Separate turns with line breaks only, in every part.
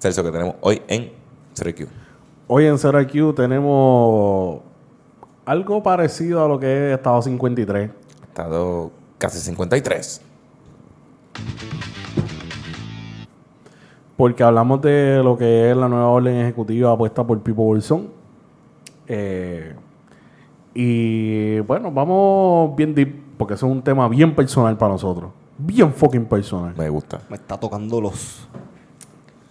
Celso, que tenemos hoy en CRQ.
Hoy en IQ tenemos algo parecido a lo que es Estado 53.
Estado casi 53.
Porque hablamos de lo que es la nueva orden ejecutiva puesta por Pipo Bolsón. Eh, y bueno, vamos bien deep, porque eso es un tema bien personal para nosotros. Bien fucking personal.
Me gusta.
Me está tocando los.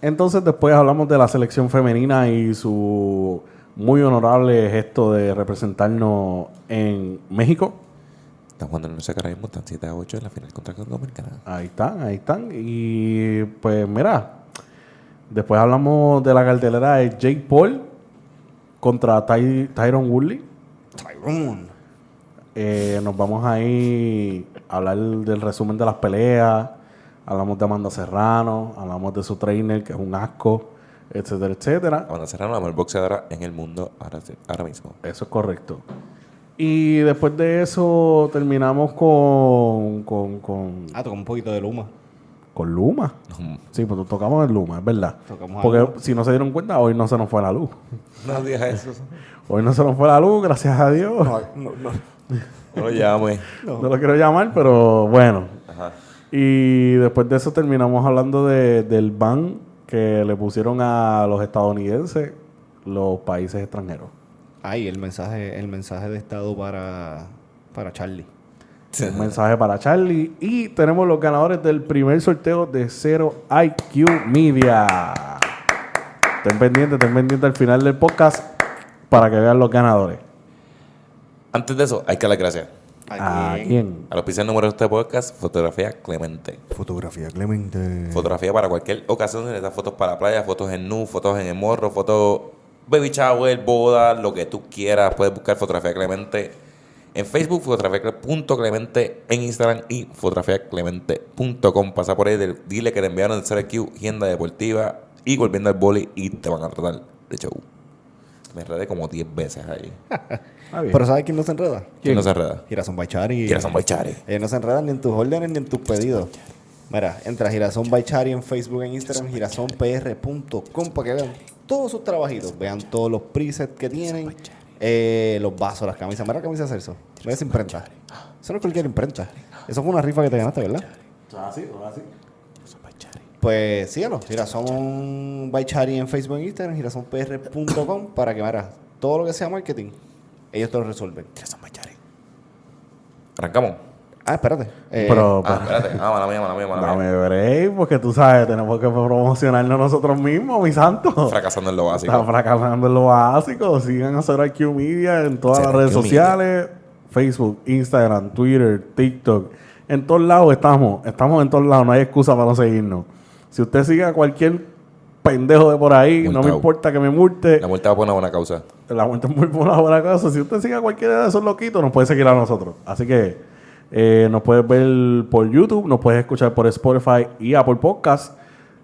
Entonces después hablamos de la selección femenina y su muy honorable gesto de representarnos en México.
Están jugando en cara mismo, están 7 a 8 en la final contra Dominicana.
Ahí están, ahí están. Y pues mira, después hablamos de la cartelera de Jake Paul contra Ty- Tyron Woodley.
Tyrone.
Eh, nos vamos ahí a hablar del resumen de las peleas. Hablamos de Amanda Serrano, hablamos de su trainer, que es un asco, etcétera, etcétera.
Amanda Serrano, la mejor boxeadora en el mundo ahora, ahora mismo.
Eso es correcto. Y después de eso terminamos con, con, con,
Ah, tocó un poquito de Luma.
con Luma. Sí, pues tocamos el Luma, es verdad.
Tocamos
Porque
algo.
si no se dieron cuenta, hoy no se nos fue la luz.
No digas eso.
Hoy no se nos fue la luz, gracias a Dios. No,
No, no.
No lo llames.
lo quiero llamar, pero bueno. Y después de eso terminamos hablando de, del ban que le pusieron a los estadounidenses los países extranjeros.
Ay, el mensaje, el mensaje de estado para, para Charlie.
Un mensaje para Charlie. Y tenemos los ganadores del primer sorteo de Zero IQ Media. Estén pendientes, estén pendientes al final del podcast para que vean los ganadores.
Antes de eso, hay que dar las gracias.
¿A quién?
A los pisos número de este podcast, Fotografía Clemente.
Fotografía Clemente.
Fotografía para cualquier ocasión, necesitas fotos para la playa, fotos en nu, fotos en el morro, fotos baby shower, boda, lo que tú quieras. Puedes buscar Fotografía Clemente en Facebook, fotografía.clemente en Instagram y fotografiaclemente.com. Pasa por ahí, dile que te enviaron de CRQ, agenda deportiva y volviendo al boli y te van a tratar de show. Me enredé como 10 veces ahí.
Bien.
Pero ¿sabes quién no se enreda?
¿Quién no se enreda?
Girasón Baichari.
Girasón Baichari.
Ellos no se enredan ni en tus órdenes ni en tus pedidos. Mira, entra a Girasón Baichari en Facebook, en Instagram, girasonpr.com para que vean todos sus trabajitos. Vean todos los presets que tienen. eh, los vasos, las camisas. Mira la camisa de Celso. Mira esa imprenta. Eso no es cualquier imprenta. Eso fue una rifa que te ganaste, ¿verdad?
Así, así.
Pues síganos, Girasón Baichari en Facebook e Instagram, girasonpr.com para que mira, todo lo que sea marketing, ellos te lo resuelven.
Arrancamos.
Ah, espérate. Eh,
Pero,
Ah, espérate. Ah, mala mía, mala mía, mala mía.
dame break, porque tú sabes, tenemos que promocionarnos nosotros mismos, mi santo.
Fracasando en lo básico.
Está fracasando en lo básico. Sigan a Zero IQ Media en todas
Zero
las redes
IQ
sociales. Facebook, Instagram, Twitter, TikTok. En todos lados estamos. Estamos en todos lados. No hay excusa para no seguirnos. Si usted sigue a cualquier pendejo de por ahí, no me importa que me multe.
La muerte va por una buena causa.
La muerte es muy buena, buena cosa. Si usted sigue a cualquiera de esos loquitos, nos puede seguir a nosotros. Así que eh, nos puedes ver por YouTube, nos puedes escuchar por Spotify y Apple Podcast.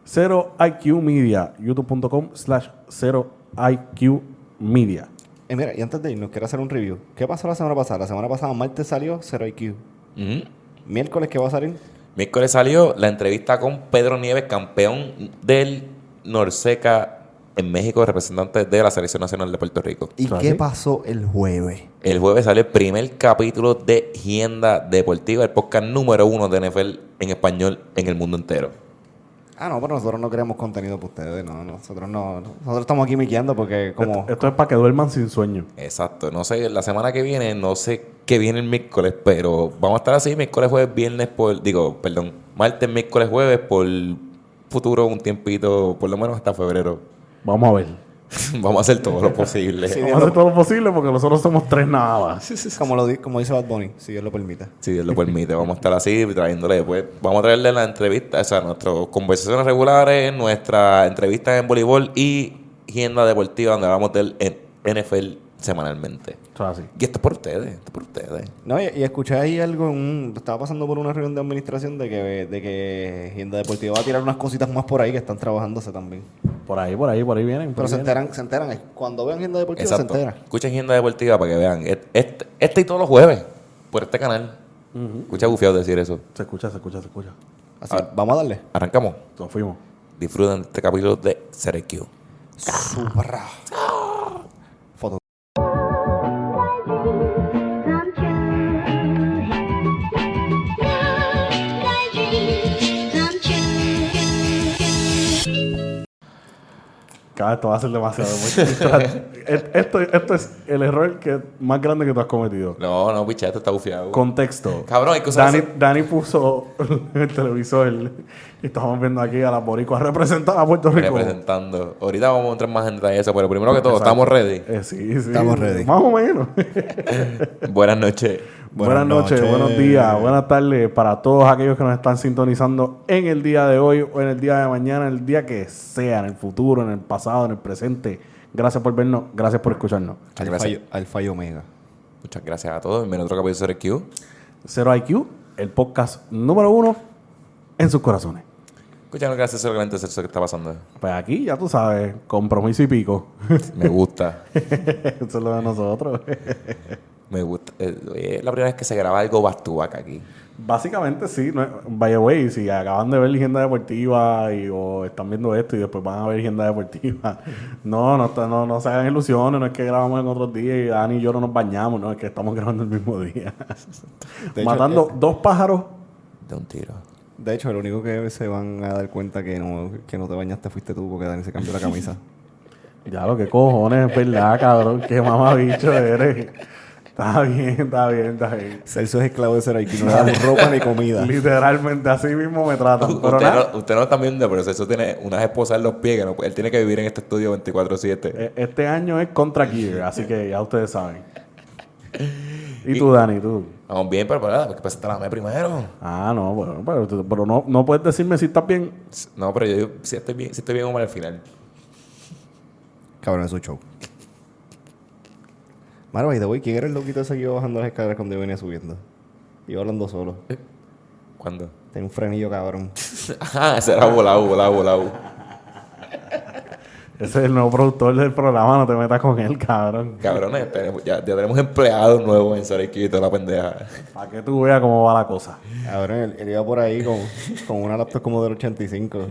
Cero IQ Media, youtube.com slash cero IQ Media.
eh, mira, y antes de irnos, quiero hacer un review. ¿Qué pasó la semana pasada? La semana pasada, martes salió 0 IQ.
Ujú.
Miércoles, ¿qué va a salir?
Miércoles salió la entrevista con Pedro Nieves, campeón del Norseca en México, representante de la Selección Nacional de Puerto Rico.
¿Y
¿Ah,
qué pasó el jueves?
El jueves sale el primer capítulo de Gienda Deportiva, el podcast número uno de NFL en español en el mundo entero.
Ah, no, pero nosotros no creamos contenido para ustedes. No, nosotros no. Nosotros estamos aquí miqueando porque como...
Esto, esto es para que duerman sin sueño.
Exacto. No sé, la semana que viene, no sé qué viene el miércoles, pero vamos a estar así, miércoles, jueves, viernes, por, digo, perdón, martes, miércoles, jueves, por futuro un tiempito, por lo menos hasta febrero.
Vamos a ver.
vamos a hacer todo lo posible.
Sí.
Vamos a hacer todo lo posible porque nosotros somos tres nada más.
Como, lo, di- como dice Bad Bunny, si Dios lo permite.
Si Dios lo permite, vamos a estar así trayéndole después. Vamos a traerle la entrevista, o sea, nuestras conversaciones regulares, nuestra entrevista en voleibol y agenda deportiva donde hablamos del N- NFL semanalmente.
Eso es así.
Y esto es por ustedes, esto es por ustedes.
No, y, y escuché ahí algo, en un- estaba pasando por una reunión de administración de que, de que Agenda Deportiva va a tirar unas cositas más por ahí que están trabajándose también.
Por ahí, por ahí, por ahí vienen. por
Pero
ahí
se
vienen.
enteran, se enteran. Cuando vean Agenda Deportiva
Exacto.
se enteran.
Escuchen agenda deportiva para que vean. Este, este y todos los jueves, por este canal. Escucha bufiado decir eso.
Se escucha, se escucha, se escucha.
Así,
Ah.
vamos a darle.
Arrancamos.
Nos fuimos.
Disfruten de este capítulo de CRQ.
Supra.
Cada vez esto va a ser demasiado. muy- esto, esto es el error que, más grande que tú has cometido.
No, no, picha, esto está bufiado.
Contexto.
Cabrón, hay usar
Dani, Dani puso el televisor y estamos viendo aquí a las boricuas representar a Puerto Rico.
representando. Ahorita vamos a entrar más en detalle de eso, pero primero que todo,
Exacto.
estamos ready.
Eh, sí, sí.
Estamos ready.
Más o menos.
Buenas noches.
Buenas,
Buenas
noches,
noches.
buenos días, buenas tardes para todos aquellos que nos están sintonizando en el día de hoy o en el día de mañana, en el día que sea, en el futuro, en el pasado, en el presente. Gracias por vernos, gracias por escucharnos.
Muchas
Alfa
gracias.
y, Alfa y Omega.
Muchas gracias a todos. Bienvenido a otro capítulo de CRQ.
Cero IQ, el podcast número uno en sus corazones.
Escuchando gracias solamente eso que está pasando.
Pues aquí, ya tú sabes, compromiso y pico.
Me gusta.
Eso es lo de nosotros.
Me gusta. Eh, la primera vez que se graba algo bastuaca aquí.
Básicamente sí, no, es- by the way, si acaban de ver Legenda Deportiva y, o están viendo esto y después van a ver Legenda Deportiva, no, no, está- no, no se hagan ilusiones, no es que grabamos en otros días y Dani y yo no nos bañamos, no, es que estamos grabando el mismo día.
De hecho,
Matando dos pájaros,
De un tiro.
De hecho, el único que se van a dar cuenta que no, que no te bañaste fuiste tú porque Dani se cambió la camisa.
ya lo que cojones, es verdad, cabrón, qué mamabicho eres. Está bien, está bien, está bien.
Celso es esclavo de ser aquí, no le damos ropa ni comida.
Literalmente así mismo me tratan. Pero
Usted no, usted no lo está viendo, pero eso tiene unas esposas en los pies. Que no, él tiene que vivir en este estudio 24-7.
e- este año es contra Gear, así que ya ustedes saben. ¿Y tú, Dani, tú?
Vamos bien, pero para que presenta la me primero.
Ah, no, bueno, pero, no, no puedes decirme si estás bien.
No, pero yo digo, si estoy bien, si estoy bien o mal al final.
Cabrón, es un show. Maro, by the way, ¿quién era el loquito ese que iba bajando las escaleras cuando yo venía subiendo? Iba hablando solo.
¿Cuándo?
Tenía un frenillo, cabrón.
Ajá, ese era volado, volado, volado.
Ese es el nuevo productor del programa, no te metas con él, cabrón.
Cabrones, ya, ya tenemos empleados nuevos en Sareki y toda la pendeja.
Para que tú veas cómo va la cosa.
Cabrón, él, él iba por ahí con, con una laptop como del 85.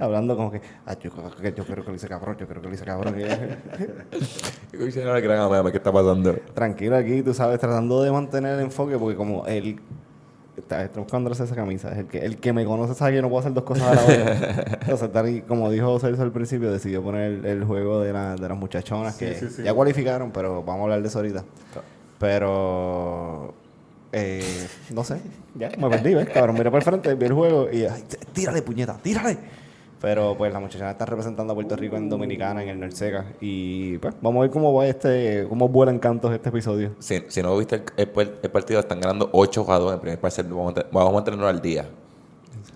Hablando como que, ah, yo, creo que- yo creo que lo hice cabrón, yo creo que lo hice cabrón. Y-
Y dice, "No, el gran amame, ¿qué está pasando?
Tranquilo aquí, tú sabes, tratando de mantener el enfoque, porque como él está, está buscándose esa camisa, es el que, el que me conoce sabe que no puedo hacer dos cosas a la vez. Entonces, Dani, como dijo Celso al principio, decidió poner el, el juego de, la- de las muchachonas que
sí, sí.
ya cualificaron, pero vamos a hablar de eso ahorita. Pero, eh, no sé, ya me perdí, ¿ves? Cabrón, miré por el frente, vi el juego y, tírale, puñeta, tírale. Pero pues la muchachona está representando a Puerto Rico en Dominicana, en el Norseca. Y pues vamos a ver cómo va este, cómo vuelan cantos este episodio.
Si, si no viste el, el par- el partido, están ganando 8 a 2 en el primer parcial. Vamos a, vamos a al día.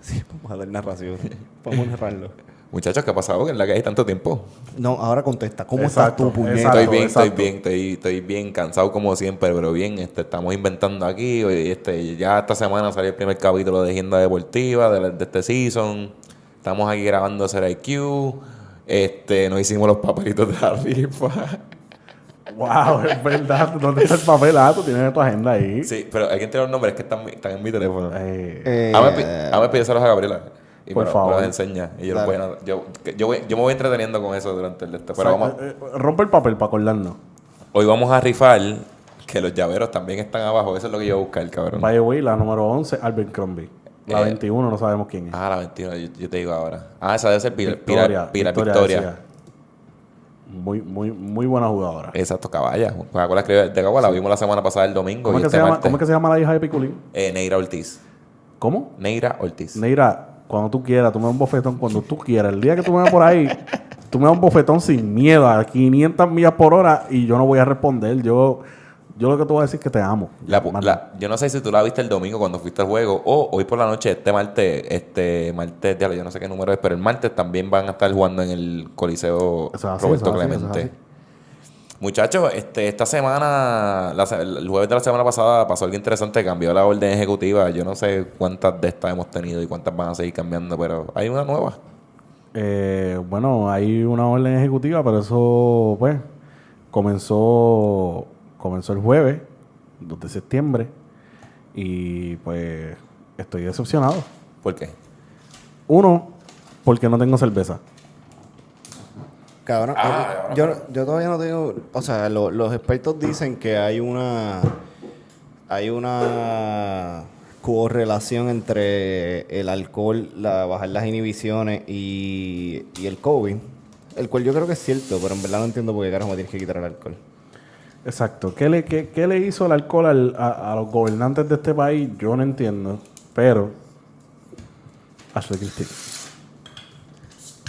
Sí, vamos a dar narración. Vamos a narrarlo.
Muchachos, ¿qué ha pasado en la que hay tanto tiempo?
No, ahora contesta. ¿Cómo
Exacto,
estás tú, puñeta?
exacto.
estoy bien, estoy bien, estoy, estoy bien cansado como siempre, pero bien, este, estamos inventando aquí. y Este, ya esta semana salió el primer capítulo de Agenda Deportiva de, la- de este season. Estamos aquí grabando IQ. Este, nos hicimos los papelitos de la rifa.
Wow, es verdad. ¿Dónde está el papel? Ah, tú tienes tu agenda ahí.
Sí, pero hay que entrar los nombres que están, están en mi teléfono.
Eh,
Eh,
hazme pídeselos a Gabriela. Y
Por
me
favor.
me los enseña. Y yo, los voy a- yo, yo, voy- yo me voy entreteniendo con eso durante el de este. Pero
o sea,
vamos,
eh, eh, rompe el papel para acordarnos.
hoy vamos a rifar que los llaveros también están abajo. Eso es lo que yo voy a buscar, cabrón.
By the way, la número 11, Albert Crombie. La
Eh,
21 no sabemos quién es.
Ah, la 21, yo, yo te digo ahora. Ah, esa debe ser Pilar
Victoria,
Victoria. Pilar, Victoria.
Muy, muy, muy buena jugadora.
Exacto, caballa. Coca-Cola escribe de Cagua, la vimos la semana pasada el domingo.
¿Cómo
y
es, que
este
se llama. ¿Cómo es que se llama la hija de Piculín?
Eh, Neira Ortiz.
¿Cómo?
Neira Ortiz.
Neira, cuando tú quieras, tú me das un bofetón cuando tú quieras. El día que tú me veas por ahí, tú me das un bofetón sin miedo a 500 millas por hora y yo no voy a responder. Yo, yo lo que te voy a decir es que te amo.
La la- yo no sé si tú la viste el domingo cuando fuiste al juego o hoy por la noche, este martes, este martes, yo no sé qué número es, pero el martes también van a estar jugando en el Coliseo
Eso es así,
Roberto
eso es así, eso es
Clemente. Muchachos, este, esta semana, la el jueves de la semana pasada pasó algo interesante, cambió la orden ejecutiva. Yo no sé cuántas de estas hemos tenido y cuántas van a seguir cambiando, pero hay una nueva.
Eh, bueno, hay una orden ejecutiva, pero eso, pues, comenzó, comenzó el jueves, 2 de septiembre, y pues estoy decepcionado.
¿Por qué?
Uno, porque no tengo cerveza.
Cabrón,
Ah,
eh, yo, yo todavía no tengo. O sea, lo- los expertos dicen que hay una. Hay una correlación entre el alcohol, la, bajar las inhibiciones y, y el COVID. El cual yo creo que es cierto, pero en verdad no entiendo por qué carajo me tienes que quitar el alcohol.
Exacto. ¿Qué le, qué, qué le hizo el alcohol al- a, a los gobernantes de este país? Yo no entiendo. Pero. Ashley Christine.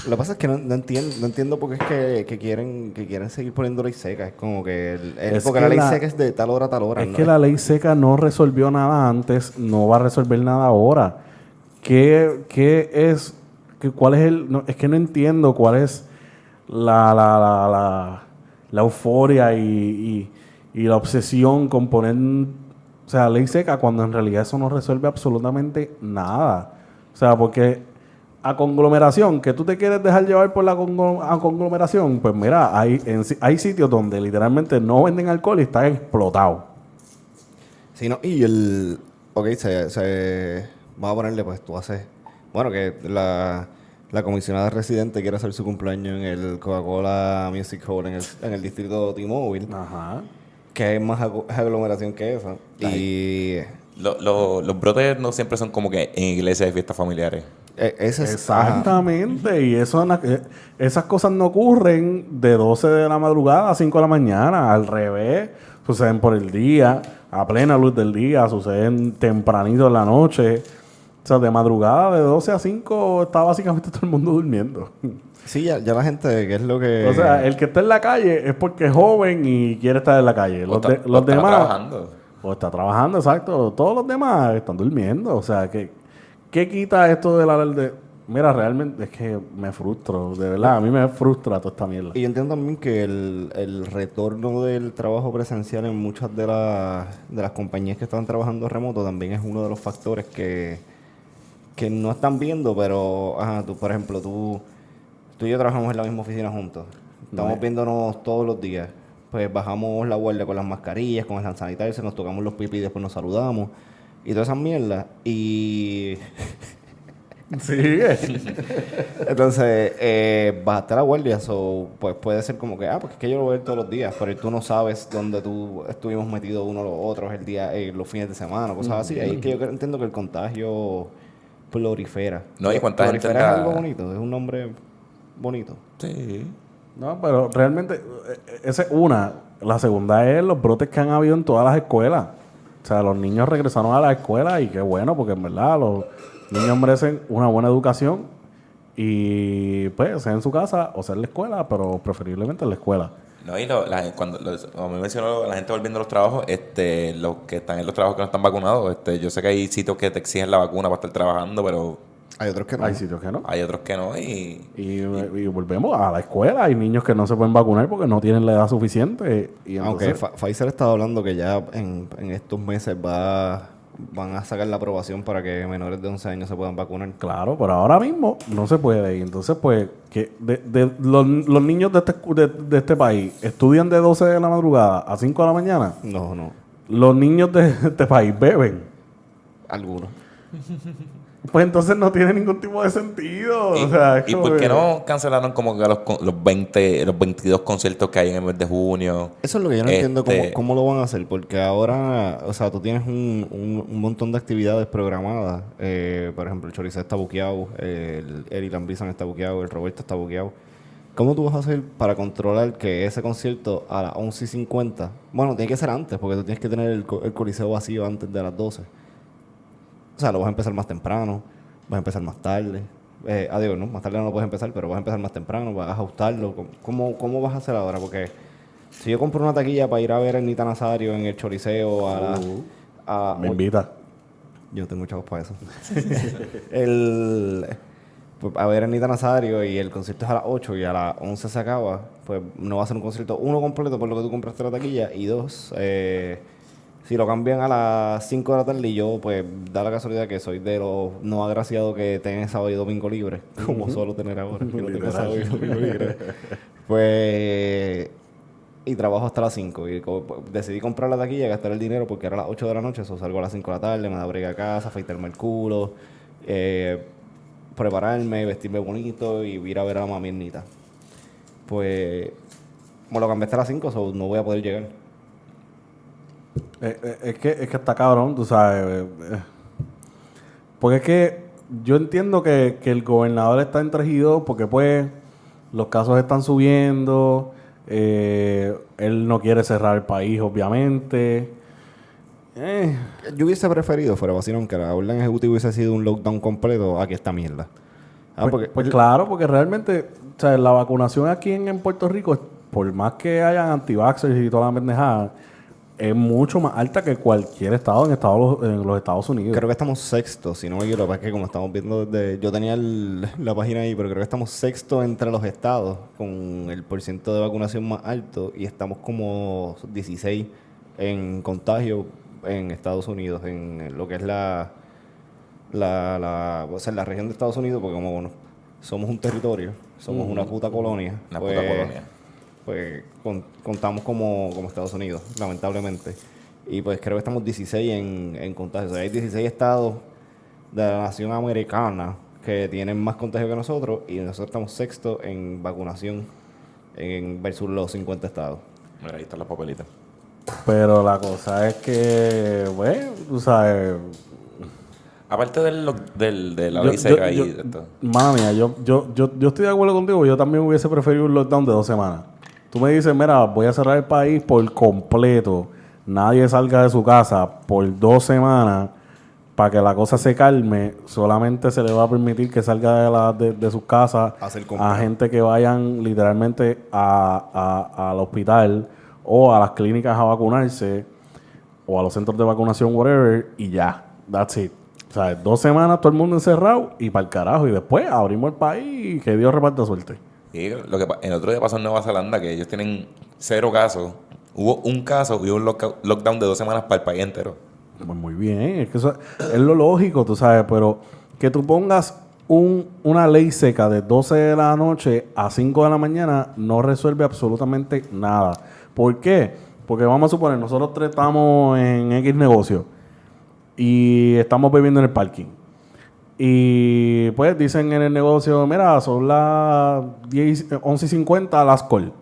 Lo que pasa es que no, no entiendo, no entiendo por qué es que, que quieren que quieren seguir poniendo ley seca. Es como que, el- el-
Es
porque
que
la ley
la-
seca es de tal hora a tal hora.
Es
¿no?
que la ley seca no resolvió nada antes, no va a resolver nada ahora. ¿Qué, qué es? ¿Cuál es el.? no, es que no entiendo cuál es la, la, la, la, euforia y, la obsesión con poner. O sea, ley seca cuando en realidad eso no resuelve absolutamente nada. O sea, porque a conglomeración, que tú te quieres dejar llevar por la conglomeración, pues mira, hay, hay sitios donde literalmente no venden alcohol y están explotados.
Sí, no, y el. Ok, se, se. Vamos a ponerle, pues tú haces. Bueno, que la, la comisionada residente quiere hacer su cumpleaños en el Coca-Cola Music Hall en el, en el distrito T-Mobile,
Ajá.
que hay más aglomeración que esa. Y.
Lo- lo- los brotes no siempre son como que en iglesias y fiestas familiares.
eh, ese es. ajá.
Exactamente, y eso, eh, esas cosas no ocurren de 12 de la madrugada a 5 de la mañana, al revés, suceden por el día, a plena luz del día, suceden tempranito en la noche. O sea, de madrugada, de 12 a 5, está básicamente todo el mundo durmiendo.
Sí, ya, ya la gente, que es lo que.
O sea, el que está en la calle es porque es joven y quiere estar en la calle.
O
Los,
está-
de-
o está
demás...
trabajando.
O está trabajando, exacto. Todos los demás están durmiendo. O sea, que ¿qué quita esto de la de Mira, realmente es que me frustro. De verdad, a mí me frustra toda esta mierda.
Y yo entiendo también que el, el retorno del trabajo presencial en muchas de, las de las compañías que están trabajando remoto también es uno de los factores que, que no están viendo, pero, ajá, tú, por ejemplo, tú, tú y yo trabajamos en la misma oficina juntos. Estamos
No.
viéndonos todos los días. Pues bajamos la guardia con las mascarillas, con el hand sanitizer, nos tocamos los pipis y después nos saludamos. Y todas esas mierdas. Y
Sigue.
Entonces, eh, bajaste la guardia, so, pues puede ser como que, ah, porque es que yo lo voy a ver todos los días, pero tú no sabes dónde tú estuvimos metidos uno o los otros el día, eh, los fines de semana, cosas así. Ahí es que yo entiendo que el contagio
No, y cuánta gente
es algo bonito, es un nombre bonito.
Sí.
No, pero realmente, eh, esa es una. La segunda es los brotes que han habido en todas las escuelas. O sea, los niños regresaron a la escuela y qué bueno, porque en verdad los niños merecen una buena educación y pues sea en su casa o sea en la escuela, pero preferiblemente en la escuela.
No, y lo- la- cuando, los- como me mencionó la gente volviendo a los trabajos, este, los que están en los trabajos que no están vacunados, este, yo sé que hay sitios que te exigen la vacuna para estar trabajando, pero
Hay otros que no.
Hay sitios que no.
hay otros que no y
Y, y volvemos a la escuela. Hay niños que no se pueden vacunar porque no tienen la edad suficiente. Y
Aunque
entonces,
Fa- Pfizer estaba hablando que ya en, en estos meses va van a sacar la aprobación para que menores de 11 años se puedan vacunar.
Claro, pero ahora mismo no se puede. Y entonces, pues, que de, de- los, los niños de este, de, de este país estudian de 12 de la madrugada a 5 de la mañana.
No, no.
Los niños de este país beben.
Algunos.
Pues entonces no tiene ningún tipo de sentido.
¿Y,
o sea,
¿y por qué
que-
no cancelaron como que los, con- los 20, los 22 conciertos que hay en el mes de junio?
Eso es lo que yo no entiendo cómo,
Este-
cómo lo van a hacer, porque ahora, o sea, tú tienes un, un, un montón de actividades programadas. Eh, por ejemplo, el Choricé está buqueado, el Eric Lambrizan está buqueado, el Roberto está buqueado. ¿Cómo tú vas a hacer para controlar que ese concierto a las 11 y 50, bueno, tiene que ser antes, porque tú tienes que tener el, el coliseo vacío antes de las 12. O sea, lo vas a empezar más temprano, vas a empezar más tarde. Eh, ah, digo, no, más tarde no lo puedes empezar, pero vas a empezar más temprano, vas a ajustarlo. ¿Cómo- ¿Cómo, vas a hacer ahora? Porque si yo compro una taquilla para ir a ver a Nita Nazario en el Choliseo a la... a-
Me invita.
yo tengo chavos para eso. el, pues, a ver a Anita Nazario y el concierto es a las 8 y a las 11 se acaba, pues no va a ser un concierto, uno completo por lo que tú compraste la taquilla y dos, eh, si lo cambian a las 5 de la tarde y yo, pues da la casualidad que soy de los no agraciados que tienen sábado y domingo libre, como suelo tener ahora, que no tengo sábado y domingo libre. Pues y trabajo hasta las 5. Y pues, decidí comprar la taquilla, gastar el dinero porque era a las 8 de la noche. Eso salgo a las 5 de la tarde, me da brega a casa, afeitarme el culo. Eh, prepararme, vestirme bonito y ir a ver a la mamiernita. Pues me lo cambié hasta las 5, so no voy a poder llegar.
Eh, eh, es, que, es que está cabrón, tú sabes. eh. Porque es que yo entiendo que, que el gobernador está entregido porque pues los casos están subiendo, eh, él no quiere cerrar el país, obviamente. Eh,
Yo hubiese preferido, fuera vacilón, que la orden ejecutiva hubiese sido un lockdown completo aquí esta mierda. Ah,
pues,
porque
pues claro, porque realmente o sea, la vacunación aquí en, en Puerto Rico, por más que hayan anti-vaxxers y toda la pendejada, es mucho más alta que cualquier estado en, Estados, en los Estados Unidos.
creo que estamos sexto, si no me equivoco, es que como estamos viendo desde... Yo tenía el- la página ahí, pero creo que estamos sexto entre los estados con el porciento de vacunación más alto y estamos como 16 en contagio en Estados Unidos, en lo que es la... La, la, o sea, la región de Estados Unidos, porque como bueno, somos un territorio, somos una puta colonia.
Una
pues,
puta colonia.
Pues con- contamos como, como Estados Unidos, lamentablemente. Y pues creo que estamos 16 en, en contagios. O sea, hay 16 estados de la nación americana que tienen más contagio que nosotros y nosotros estamos sexto en vacunación en versus los 50 estados.
Mira, ahí están las papelitas.
Pero la cosa es que, bueno, tú sabes.
Aparte del, del, de la
yo-
ley seca
yo-
y
yo-
de esto.
Mala mía, yo, yo, yo, yo estoy de acuerdo contigo. Yo también hubiese preferido un lockdown de dos semanas. Tú me dices, mira, voy a cerrar el país por completo. Nadie salga de su casa por dos semanas para que la cosa se calme. Solamente se le va a permitir que salga de, la, de, de sus casas a gente que vayan literalmente a, a- al hospital o a las clínicas a vacunarse o a los centros de vacunación, whatever, y ya. That's it. O sea, dos semanas todo el mundo encerrado y para el carajo. Y después abrimos el país y que Dios reparta suerte.
Lo que el otro día pasó en Nueva Zelanda que ellos tienen cero casos. Hubo un caso y un lockdown de dos semanas para el país entero.
Pues muy bien, es que eso es lo lógico, tú sabes, pero que tú pongas un, una ley seca de 12 de la noche a 5 de la mañana no resuelve absolutamente nada. ¿Por qué? Porque vamos a suponer, nosotros tres estamos en X negocio y estamos bebiendo en el parking. Y pues dicen en el negocio, mira, son las 10, 11 y 50 las col.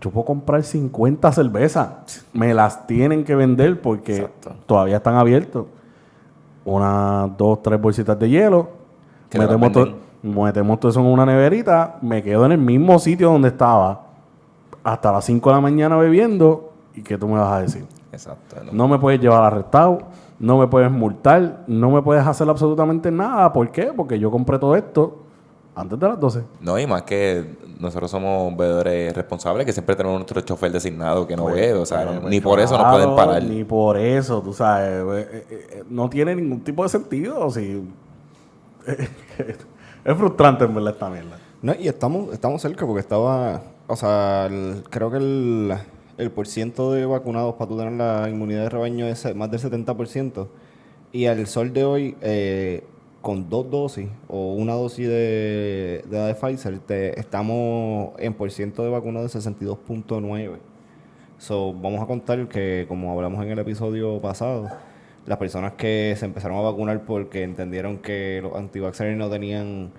Yo puedo comprar 50 cervezas. Me las tienen que vender porque
Exacto.
todavía están abiertos. Unas, dos, tres bolsitas de hielo. Metemos, todo eso en una neverita. Me quedo en el mismo sitio donde estaba. Hasta las 5 de la mañana bebiendo. ¿Y qué tú me vas a decir?
Exacto. No.
No me puedes llevar arrestado, no me puedes multar, no me puedes hacer absolutamente nada. ¿Por qué? Porque yo compré todo esto antes de las 12.
No, y más que nosotros somos bebedores responsables, que siempre tenemos nuestro chofer designado que no bebe. O sea, ni
pues,
por eso nos pueden parar.
Ni por eso, tú sabes. eh, eh, eh, no tiene ningún tipo de sentido. Si, es frustrante en verdad esta mierda.
No, y estamos, estamos cerca porque estaba, o sea, el- creo que el, el porciento de vacunados para tú tener la inmunidad de rebaño es más del 70%. Y al sol de hoy, eh, con dos dosis o una dosis de, de de Pfizer, te- estamos en porciento de vacunados de 62.9. So, vamos a contar que, como hablamos en el episodio pasado, las personas que se empezaron a vacunar porque entendieron que los antivaxxers no tenían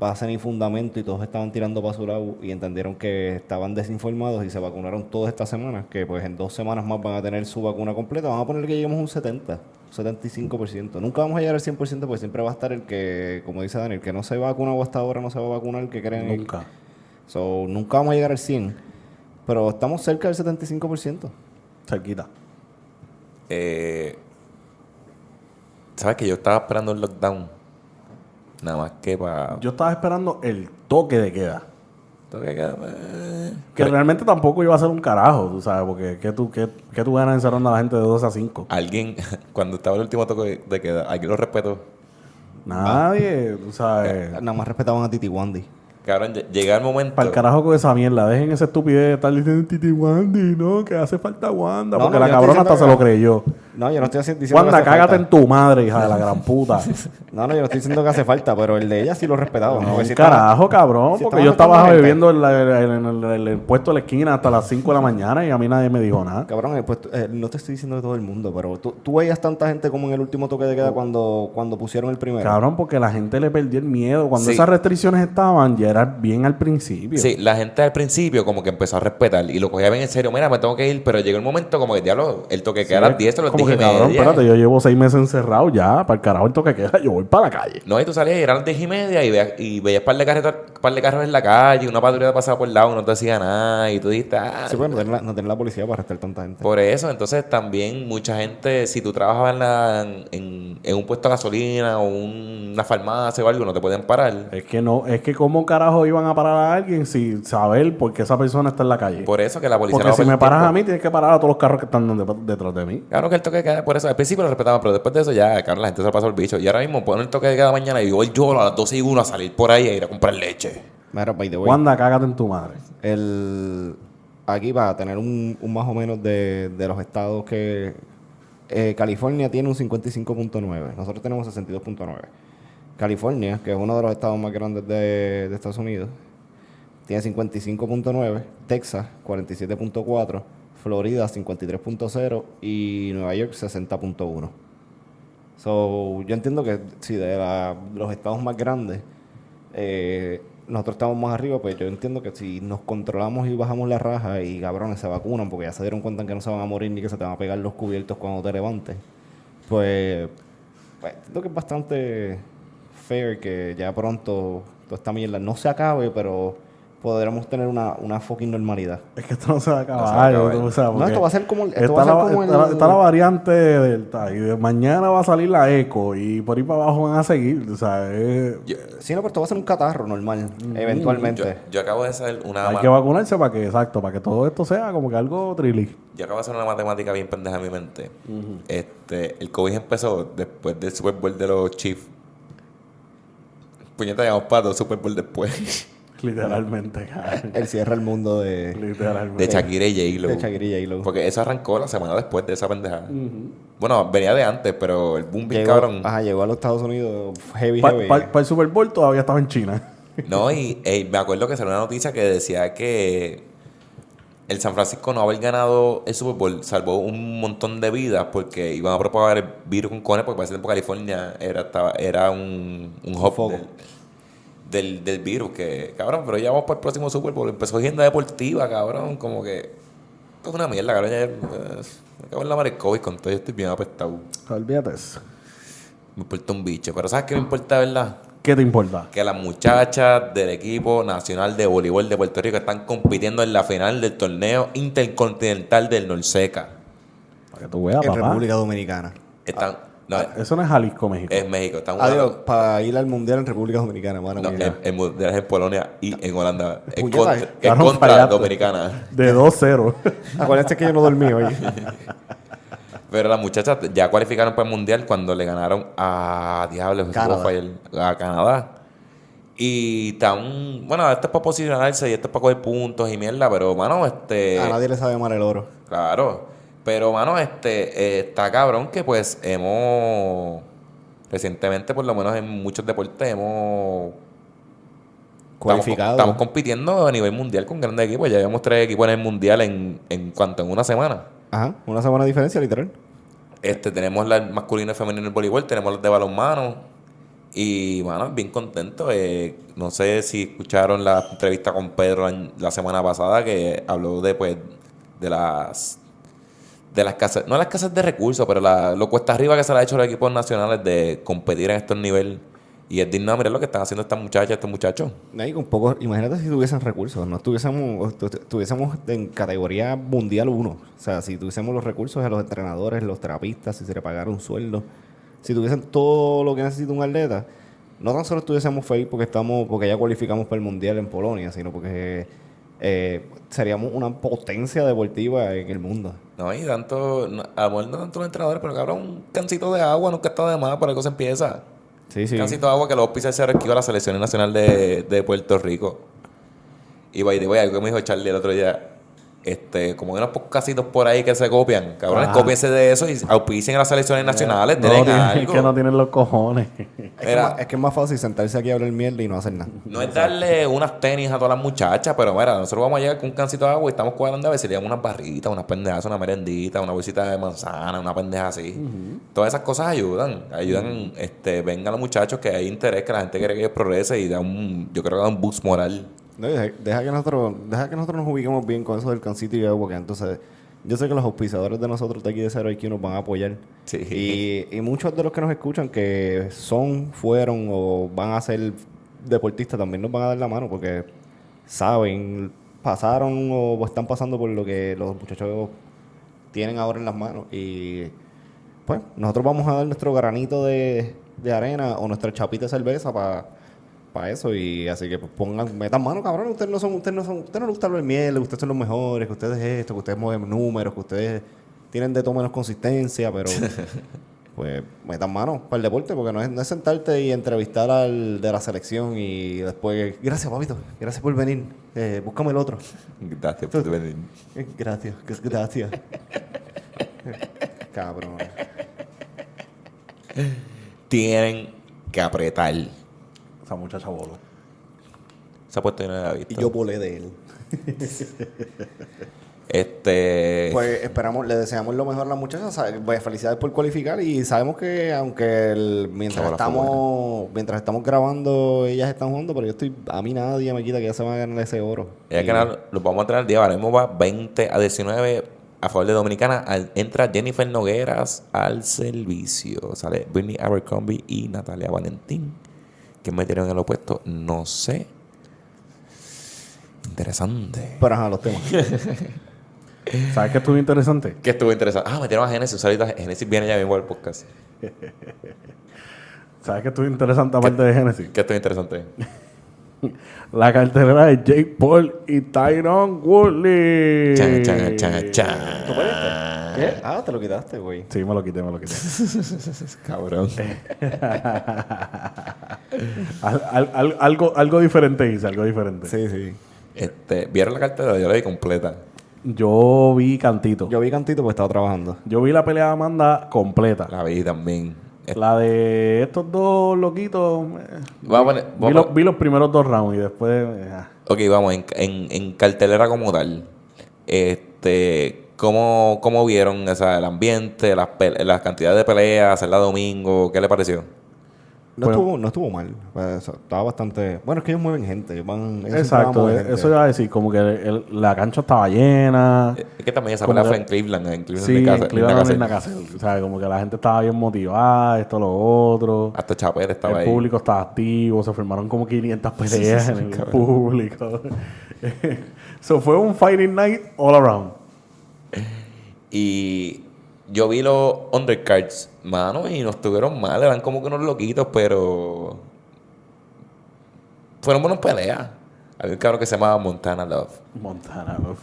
base ni fundamento y todos estaban tirando para su lado y entendieron que estaban desinformados y se vacunaron todas estas semanas, que pues en dos semanas más van a tener su vacuna completa, van a poner que lleguemos a un 70, 75%. Nunca vamos a llegar al 100% porque siempre va a estar el que, como dice Daniel, que no se vacuna o hasta ahora no se va a vacunar, que creen en-
Nunca.
So, nunca vamos a llegar al 100, pero estamos cerca del 75%.
Cerquita.
Eh, ¿Sabes que yo estaba esperando el lockdown? Nada más que para...
Yo estaba esperando el toque de queda.
eh,
Que realmente tampoco iba a ser un carajo, tú sabes, porque ¿qué tú, qué, qué tú ganas encerrando a la gente de 2 a 5?
Alguien, cuando estaba el último toque de queda, alguien lo respetó.
Nadie, tú sabes.
Nada más respetaban a Titi Wandy.
Cabrón, lle- llega el momento...
Para el carajo con esa mierda, dejen esa estupidez de estar diciendo Titi Wandy, no, que hace falta Wanda,
No,
porque
no,
la cabrona hasta se lo creyó.
No, yo no estoy diciendo
Wanda,
que hace
cágate
falta.
en tu madre, hija de la gran puta.
No, no, yo no estoy diciendo que hace falta, pero el de ella sí lo respetaba.
No,
estaba-
carajo, cabrón.
si
porque yo estaba bebiendo en, la- en el, en el puesto de la esquina hasta las 5 de la mañana y a mí nadie me dijo nada.
Cabrón, eh, pues, eh, no te estoy diciendo de todo el mundo, pero tú, tú veías tanta gente como en el último toque de queda cuando, cuando pusieron el primero.
Cabrón, porque la gente le perdió el miedo. Cuando
Sí.
esas restricciones estaban, ya era bien al principio.
Sí, la gente al principio como que empezó a respetar y lo cogía bien en serio. Mira, me tengo que ir, pero llegó el momento como que, diablo, el toque queda a las 10, a las
Como
10
que,
y media.
cabrón, espérate, yo llevo seis meses encerrado ya. Para el carajo el toque queda, yo voy para la calle.
No, y tú salías y eran las 10 y media y veías, y veías par de, carretas, par de carros en la calle, una patrulla pasaba por el lado, no te decía nada y tú dijiste, ah,
Sí, pues no tener, la, no tener la policía para arrestar tanta gente.
Por eso, entonces también mucha gente, si tú trabajabas en, la- en, en un puesto de gasolina o un- una farmacia o algo, no te pueden parar.
Es que no, es que cómo carajo iban a parar a alguien sin saber por qué esa persona está en la calle.
Por eso que la policía
Porque
no
si me paras
tiempo.
a mí, tienes que parar a todos los carros que están de- detrás de mí.
Claro que el toque de queda, por eso, al principio lo respetaban, pero después de eso ya, claro, la gente se lo pasó el bicho. Y ahora mismo ponen el toque de queda mañana y voy yo a las 12 y 1 a salir por ahí a ir a comprar leche.
Mira, by the way,
Wanda, cágate en tu madre.
el, aquí para tener un, un más o menos de, de los estados que eh, California tiene un 55.9, nosotros tenemos 62.9. California, que es uno de los estados más grandes de, de Estados Unidos, tiene 55.9, Texas 47.4, Florida 53.0 y Nueva York 60.1. So, yo entiendo que si de los estados más grandes eh, nosotros estamos más arriba, pues yo entiendo que si nos controlamos y bajamos la raja y cabrones se vacunan porque ya se dieron cuenta que no se van a morir ni que se te van a pegar los cubiertos cuando te levantes, pues, pues que es bastante fair que ya pronto toda esta mierda no se acabe, pero podremos tener una, una fucking normalidad.
Es que esto no se va a acabar.
No se va a acabar.
o sea,
No,
porque
esto va a ser como esto
está,
va a ser
la,
como
está la-
el-
está la variante Delta y de mañana va a salir la Eco y por ahí para abajo van a seguir. O sea, es-
Yo,
Sí, no, pero esto va a ser un catarro normal, eventualmente.
yo, yo acabo de hacer una,
hay que vacunarse para que, exacto, para que todo esto sea como que algo trilly.
yo acabo de hacer una matemática bien pendeja en mi mente. este, el COVID empezó después del Super Bowl de los Chiefs. Puñeta, llamamos para dos Super Bowl después.
Literalmente.
El cierre el mundo de,
Literalmente.
De Shakira y J-Lo.
de Shakira y J-Lo.
Porque eso arrancó la semana después de esa pendejada. Bueno, venía de antes, pero el boom bien cabrón.
ajá, llegó a los Estados Unidos heavy,
Para
heavy.
el Super Bowl todavía estaba en China.
No, y ey, me acuerdo que salió una noticia que decía que el San Francisco no haber ganado el Super Bowl salvó un montón de vidas porque iban a propagar el virus con cones porque para ese tiempo California era, estaba, era un, un hub
foco.
Del, del, virus. Que, cabrón, pero ya vamos para el próximo Super Bowl. Empezó agenda deportiva, cabrón. Como que esto es una mierda, cabrón. Ya, eh, me cago en la madre COVID con todo. Yo estoy bien apestado.
Olvídate eso.
Me importa un bicho. Pero ¿sabes qué me importa, verdad?
¿Qué te importa?
que las muchachas del equipo nacional de voleibol de Puerto Rico están compitiendo en la final del torneo intercontinental del Norseca.
Para que tú veas,
en. República Dominicana.
Están, no,
Eso no es Jalisco, México.
es México. Están
Adiós,
jugando-
para ir al Mundial en República Dominicana, mano
no,
mía.
en, en en Polonia y en Holanda. Es
Puñeta,
contra, es
cabrón,
contra
fallaste.
Dominicana.
De 2-0.
Acuérdate que yo no dormí hoy.
Pero las muchachas ya cualificaron para el mundial cuando le ganaron a Diablos
Canadá.
a Canadá. Y están, bueno, esto es para posicionarse y esto es para coger puntos y mierda, pero mano, este.
A nadie le sabe mal el oro.
Claro. Pero, mano, este, eh, está cabrón que pues hemos, recientemente, por lo menos en muchos deportes, hemos...
Cualificado.
Estamos, estamos compitiendo a nivel mundial con grandes equipos. Ya llevamos tres equipos en el mundial en, en cuanto en una semana.
Ajá, una semana de diferencia, literal.
Este, tenemos la masculina y femenina en el voleibol, tenemos los de balonmano. Y, mano, bien contento. Eh, no sé si escucharon la entrevista con Pedro la semana pasada que habló de, pues, de las de las casas, no las casas de recursos, pero la, lo cuesta arriba que se le ha hecho a los equipos nacionales de competir en estos niveles. Y es digno de mirar lo que están haciendo estas muchachas, estos muchachos.
Ahí con poco, imagínate si tuviesen recursos, no estuviésemos, tu- tu- estuviésemos en categoría mundial 1. O sea, si tuviésemos los recursos de los entrenadores, los terapistas, si se le pagara un sueldo, si tuviesen todo lo que necesita un atleta, no tan solo estuviésemos felices porque estamos, porque ya cualificamos para el mundial en Polonia, sino porque eh, seríamos una potencia deportiva en el mundo.
No, y tanto, no, a lo mejor no tanto los entrenadores, pero cabrón, un cancito de agua nunca está de más para algo se empieza.
Sí, sí.
Un cancito de agua que los pisos se requiere a la selección nacional de, de Puerto Rico. Y by the way, algo que me dijo Charlie el otro día, Este, como hay unos casitos por ahí que se copian. Cabrones,
Ah.
cópiense de eso y auspicien a las selecciones nacionales.
No, tienen-
algo.
que no tienen los cojones.
Es, que
Mira.
más- es que es más fácil sentarse aquí a hablar mierda y no hacer nada.
No es darle unas tenis a todas las muchachas, pero mira, nosotros vamos a llegar con un cancito de agua y estamos cuadrando a ver si le damos unas barritas, unas pendejas, una merendita, una bolsita de manzana, una pendeja así. Todas esas cosas ayudan. Ayudan, este, vengan los muchachos que hay interés, que la gente quiere que ellos progrese y da un, yo creo que da un boost moral.
No, deja, deja que nosotros, deja que nosotros nos ubiquemos bien con eso del cancito y agua, que entonces yo sé que los auspiciadores de nosotros de aquí de Cero IQ nos van a apoyar.
Sí.
Y, y muchos de los que nos escuchan que son, fueron o van a ser deportistas también nos van a dar la mano porque saben, pasaron o están pasando por lo que los muchachos tienen ahora en las manos. Y pues nosotros vamos a dar nuestro granito de, de arena o nuestra chapita de cerveza para eso. Y así que pues, pongan, metan mano, cabrón. Ustedes no son, ustedes no son, ustedes no les gusta el miel, que ustedes son los mejores, que ustedes esto, que ustedes mueven números, que ustedes tienen de todo menos consistencia, pero pues metan mano para el deporte, porque no es, no es sentarte y entrevistar al de la selección y después, gracias papito, gracias por venir, eh, búscame el otro.
Gracias por venir.
Gracias, gracias. Cabrón.
Tienen que apretar.
Esa muchacha voló.
Se ha puesto y no la he visto.
Y yo volé de él.
Este.
Pues esperamos, le deseamos lo mejor a las muchachas. sabe- pues, felicidades por cualificar y sabemos que aunque el- mientras
Esa
estamos mientras estamos grabando ellas están jugando, pero yo estoy a mí nadie me quita que ya se van a ganar ese oro.
Que nada, los vamos a traer al día. Ahora mismo va 20 a 19 a favor de Dominicana. Al- entra Jennifer Nogueras al servicio. Sale Britney Abercrombie y Natalia Valentín. ¿Quién metieron en el opuesto? No sé. Interesante.
Pero ajá, los temas.
¿Sabes qué estuvo interesante?
Que estuvo interesante. Ah, metieron a Genesis. Ahorita Genesis viene ya mismo al podcast.
¿Sabes qué estuvo interesante aparte de Genesis?
Que estuvo interesante.
La cartelera de Jake Paul y Tyron Woodley.
Chan, chan, chan, chan.
¿Tú? ¿Qué? Ah, te lo quitaste, güey.
Sí, me lo quité, me lo quité.
Cabrón.
Al- al- al- algo, algo diferente hice, algo diferente.
Sí, sí.
Este, ¿Vieron la cartera? Yo la vi completa.
Yo vi Cantito. Yo,
Yo vi cantito porque estaba trabajando.
vi la pelea de Amanda completa.
La vi también.
La de estos dos loquitos. eh,
Vamos a poner-
vi, los, vi los primeros dos rounds y después. eh, ah.
Ok, vamos, en, en, en cartelera como tal. Este, ¿cómo, cómo vieron o sea, el ambiente, las, las cantidades de peleas, hacerla domingo? ¿Qué le pareció?
No,
Bueno.
estuvo, no estuvo mal. Pues, estaba bastante. Bueno, es que ellos mueven gente. van,
Exacto, eh,
gente.
eso iba a decir, como que el- la cancha estaba llena.
Eh, Es que también esa pelea
que-
fue en Cleveland, en Cleveland
Sí,
de casa-
en
en
Cleveland
la
nada
casa.
O sea, como que la gente estaba bien motivada, esto, lo otro.
Hasta Chapete estaba
el
ahí.
público estaba activo, se firmaron como 500 peleas en el
Cabrón.
público. Eso fue un fighting night all around.
Y yo vi los undercards, mano, y no estuvieron mal, eran como que unos loquitos, pero fueron buenas peleas. Había un cabrón que se llamaba Montana Love.
Montana, ¿no?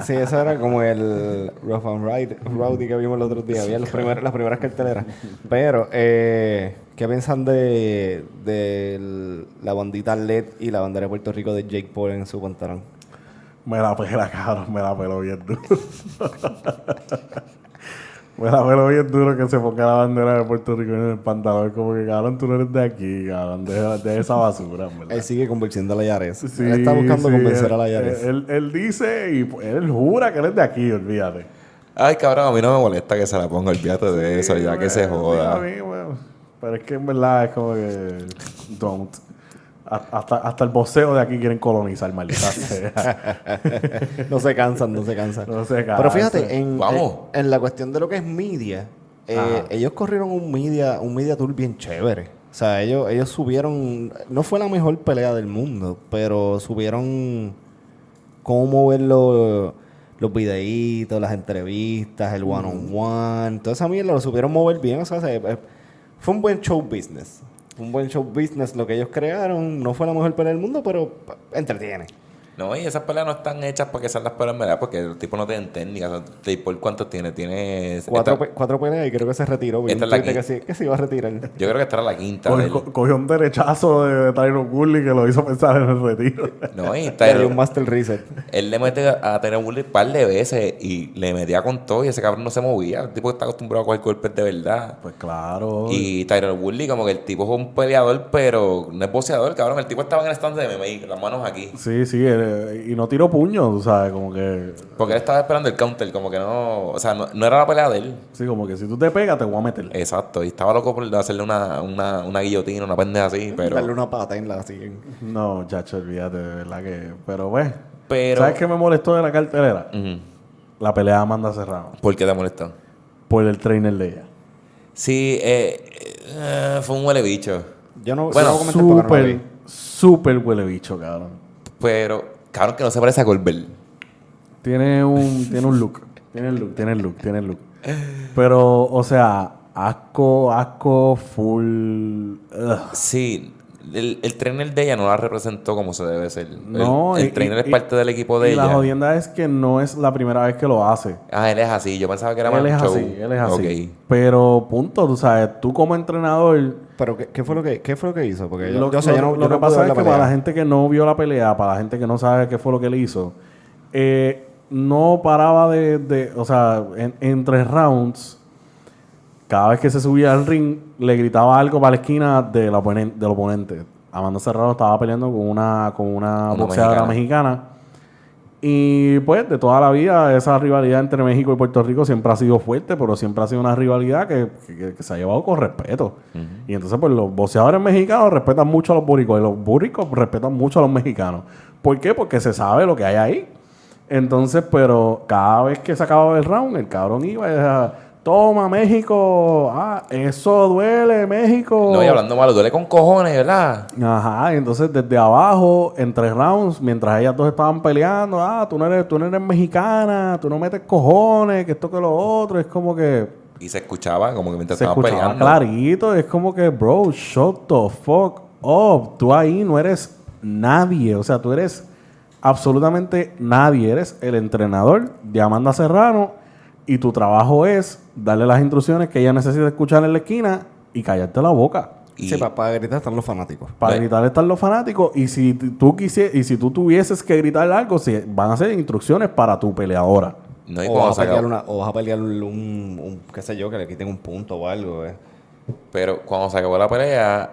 Sí, eso era como el Rough and Ride- Rowdy que vimos el otro día. Había los primeros, las primeras carteleras. Pero, eh, ¿qué piensan de, de la bandita LED y la bandera de Puerto Rico de Jake Paul en su pantalón?
me la pela, cabrón, me la peló bien duro. me la peló bien duro que se ponga la bandera de Puerto Rico en el pantalón. Como que, cabrón, tú no eres de aquí, cabrón, de, de esa basura, en verdad.
Él sigue convenciendo a la Yares.
Sí,
él está buscando
sí,
convencer
él-
a la Yares.
Él, él dice y pues, él jura que él es de aquí, olvídate.
Ay, cabrón, a mí no me molesta que se la ponga, olvídate de eso, ya que se joda.
a mí, bueno, pero es que en verdad es como que. Don't. Hasta, hasta el boxeo de aquí quieren colonizar, maldita sea.
no se cansan, no se cansan.
No se
Pero fíjate, en,
Vamos.
en, en la cuestión de lo que es media, eh, ellos corrieron un media, un media tour bien chévere. O sea, ellos, ellos subieron, no fue la mejor pelea del mundo, pero subieron cómo mover los, los videitos, las entrevistas, el one on one, toda esa mierda lo supieron mover bien. O sea, se- eh, fue un buen show business. Un buen show business lo que ellos crearon. No fue la mejor pelea del mundo, pero entretiene.
No, y esas peleas no están hechas para que sean las peleas, ¿verdad? Porque los tipos no tienen técnica. O sea, ¿Por cuántos tiene? Tiene...
Cuatro,
esta-
pe- cuatro peleas y creo que se retiró.
Esta es la
que, sí- que se iba a retirar.
yo creo que esta era la quinta.
Co-
del-
co- cogió un derechazo de, de Tyron Woodley que lo hizo pensar en el retiro.
No, y Tyron-
un Master Reset.
Él le mete a Tyron Woodley un par de veces y le metía con todo y ese cabrón no se movía. El tipo está acostumbrado a coger golpes de verdad.
Pues claro.
Y Tyron Woodley, como que el tipo es un peleador, pero no es boxeador, cabrón. El tipo estaba en el stand de MMA, las manos aquí.
Sí, sí, él- y no tiró puño, tú sabes, como que...
Porque él estaba esperando el counter, como que no. O sea, no, no era la pelea de él.
Sí, como que si tú te pegas, te voy a meter.
Exacto. Y estaba loco por hacerle una, una, una guillotina, una pendeja así, pero.
Darle una pata en la así.
No, chacho, olvídate, de verdad que... Pero, pues,
Pero.
¿sabes qué me molestó de la cartelera? La pelea de Amanda Serrano.
¿Por qué te molestó?
Por el trainer de ella.
Sí, eh, eh, fue un huele bicho.
Yo no,
Bueno,
no no
Súper,
vi.
súper huele bicho, cabrón.
Pero, cabrón, que no se parece a Colbert.
Tiene un, tiene un look. Tiene el look, tiene el look, tiene el look. Pero, o sea, asco, asco, full. ugh.
Sí, el, el trainer de ella no la representó como se debe ser. El-
No,
el,
y-
trainer
y-
es parte del equipo de
y
ella.
la jodienda es que no es la primera vez que lo hace.
Ah, él es así. Yo pensaba que era más
Él es
show.
así, él es así. Pero, punto, tú sabes, tú como entrenador.
Pero, ¿qué, qué fue, lo que, ¿qué fue lo que hizo? Porque yo,
Lo,
yo, o sea,
lo-
yo no,
lo
yo
que
no
pasa es que
pelea.
para la gente que no vio la pelea, para la gente que no sabe qué fue lo que él hizo, eh, no paraba de, de- o sea, en- entre rounds, cada vez que se subía al ring, le gritaba algo para la esquina del, oponen- del oponente. Amanda Serrano estaba peleando con una, con una,
Una
boxeadora mexicana. Y pues de toda la vida esa rivalidad entre México y Puerto Rico siempre ha sido fuerte, pero siempre ha sido una rivalidad que, que- que se ha llevado con respeto. Y entonces pues los boxeadores mexicanos respetan mucho a los buricos y los buricos respetan mucho a los mexicanos. ¿Por qué? Porque se sabe lo que hay ahí. Entonces, pero cada vez que se acababa el round, el cabrón iba y decía, toma México, ah, eso duele México.
No, y hablando malo, duele con cojones, ¿verdad?
Ajá, y entonces desde abajo, entre rounds, mientras ellas dos estaban peleando, ah, tú no eres, tú no eres mexicana, tú no metes cojones, que esto que lo otro, es como que
Y se escuchaba como que mientras
se
estaban
escuchaba
peleando.
clarito, es como que, bro, shut the fuck up, tú ahí no eres nadie, o sea, tú eres absolutamente nadie, eres el entrenador de Amanda Serrano y tu trabajo es darle las instrucciones que ella necesita escuchar en la esquina y callarte la boca.
Y
Sí, para, gritar están los fanáticos.
Para gritar están los fanáticos. Y si tú quisies, y si tú tuvieses que gritar algo, van a ser instrucciones para tu peleadora.
no,
o, vas a pelear una, o vas a pelear un, un- un- qué sé yo, que le quiten un punto o algo. eh.
Pero cuando se acabó la pelea,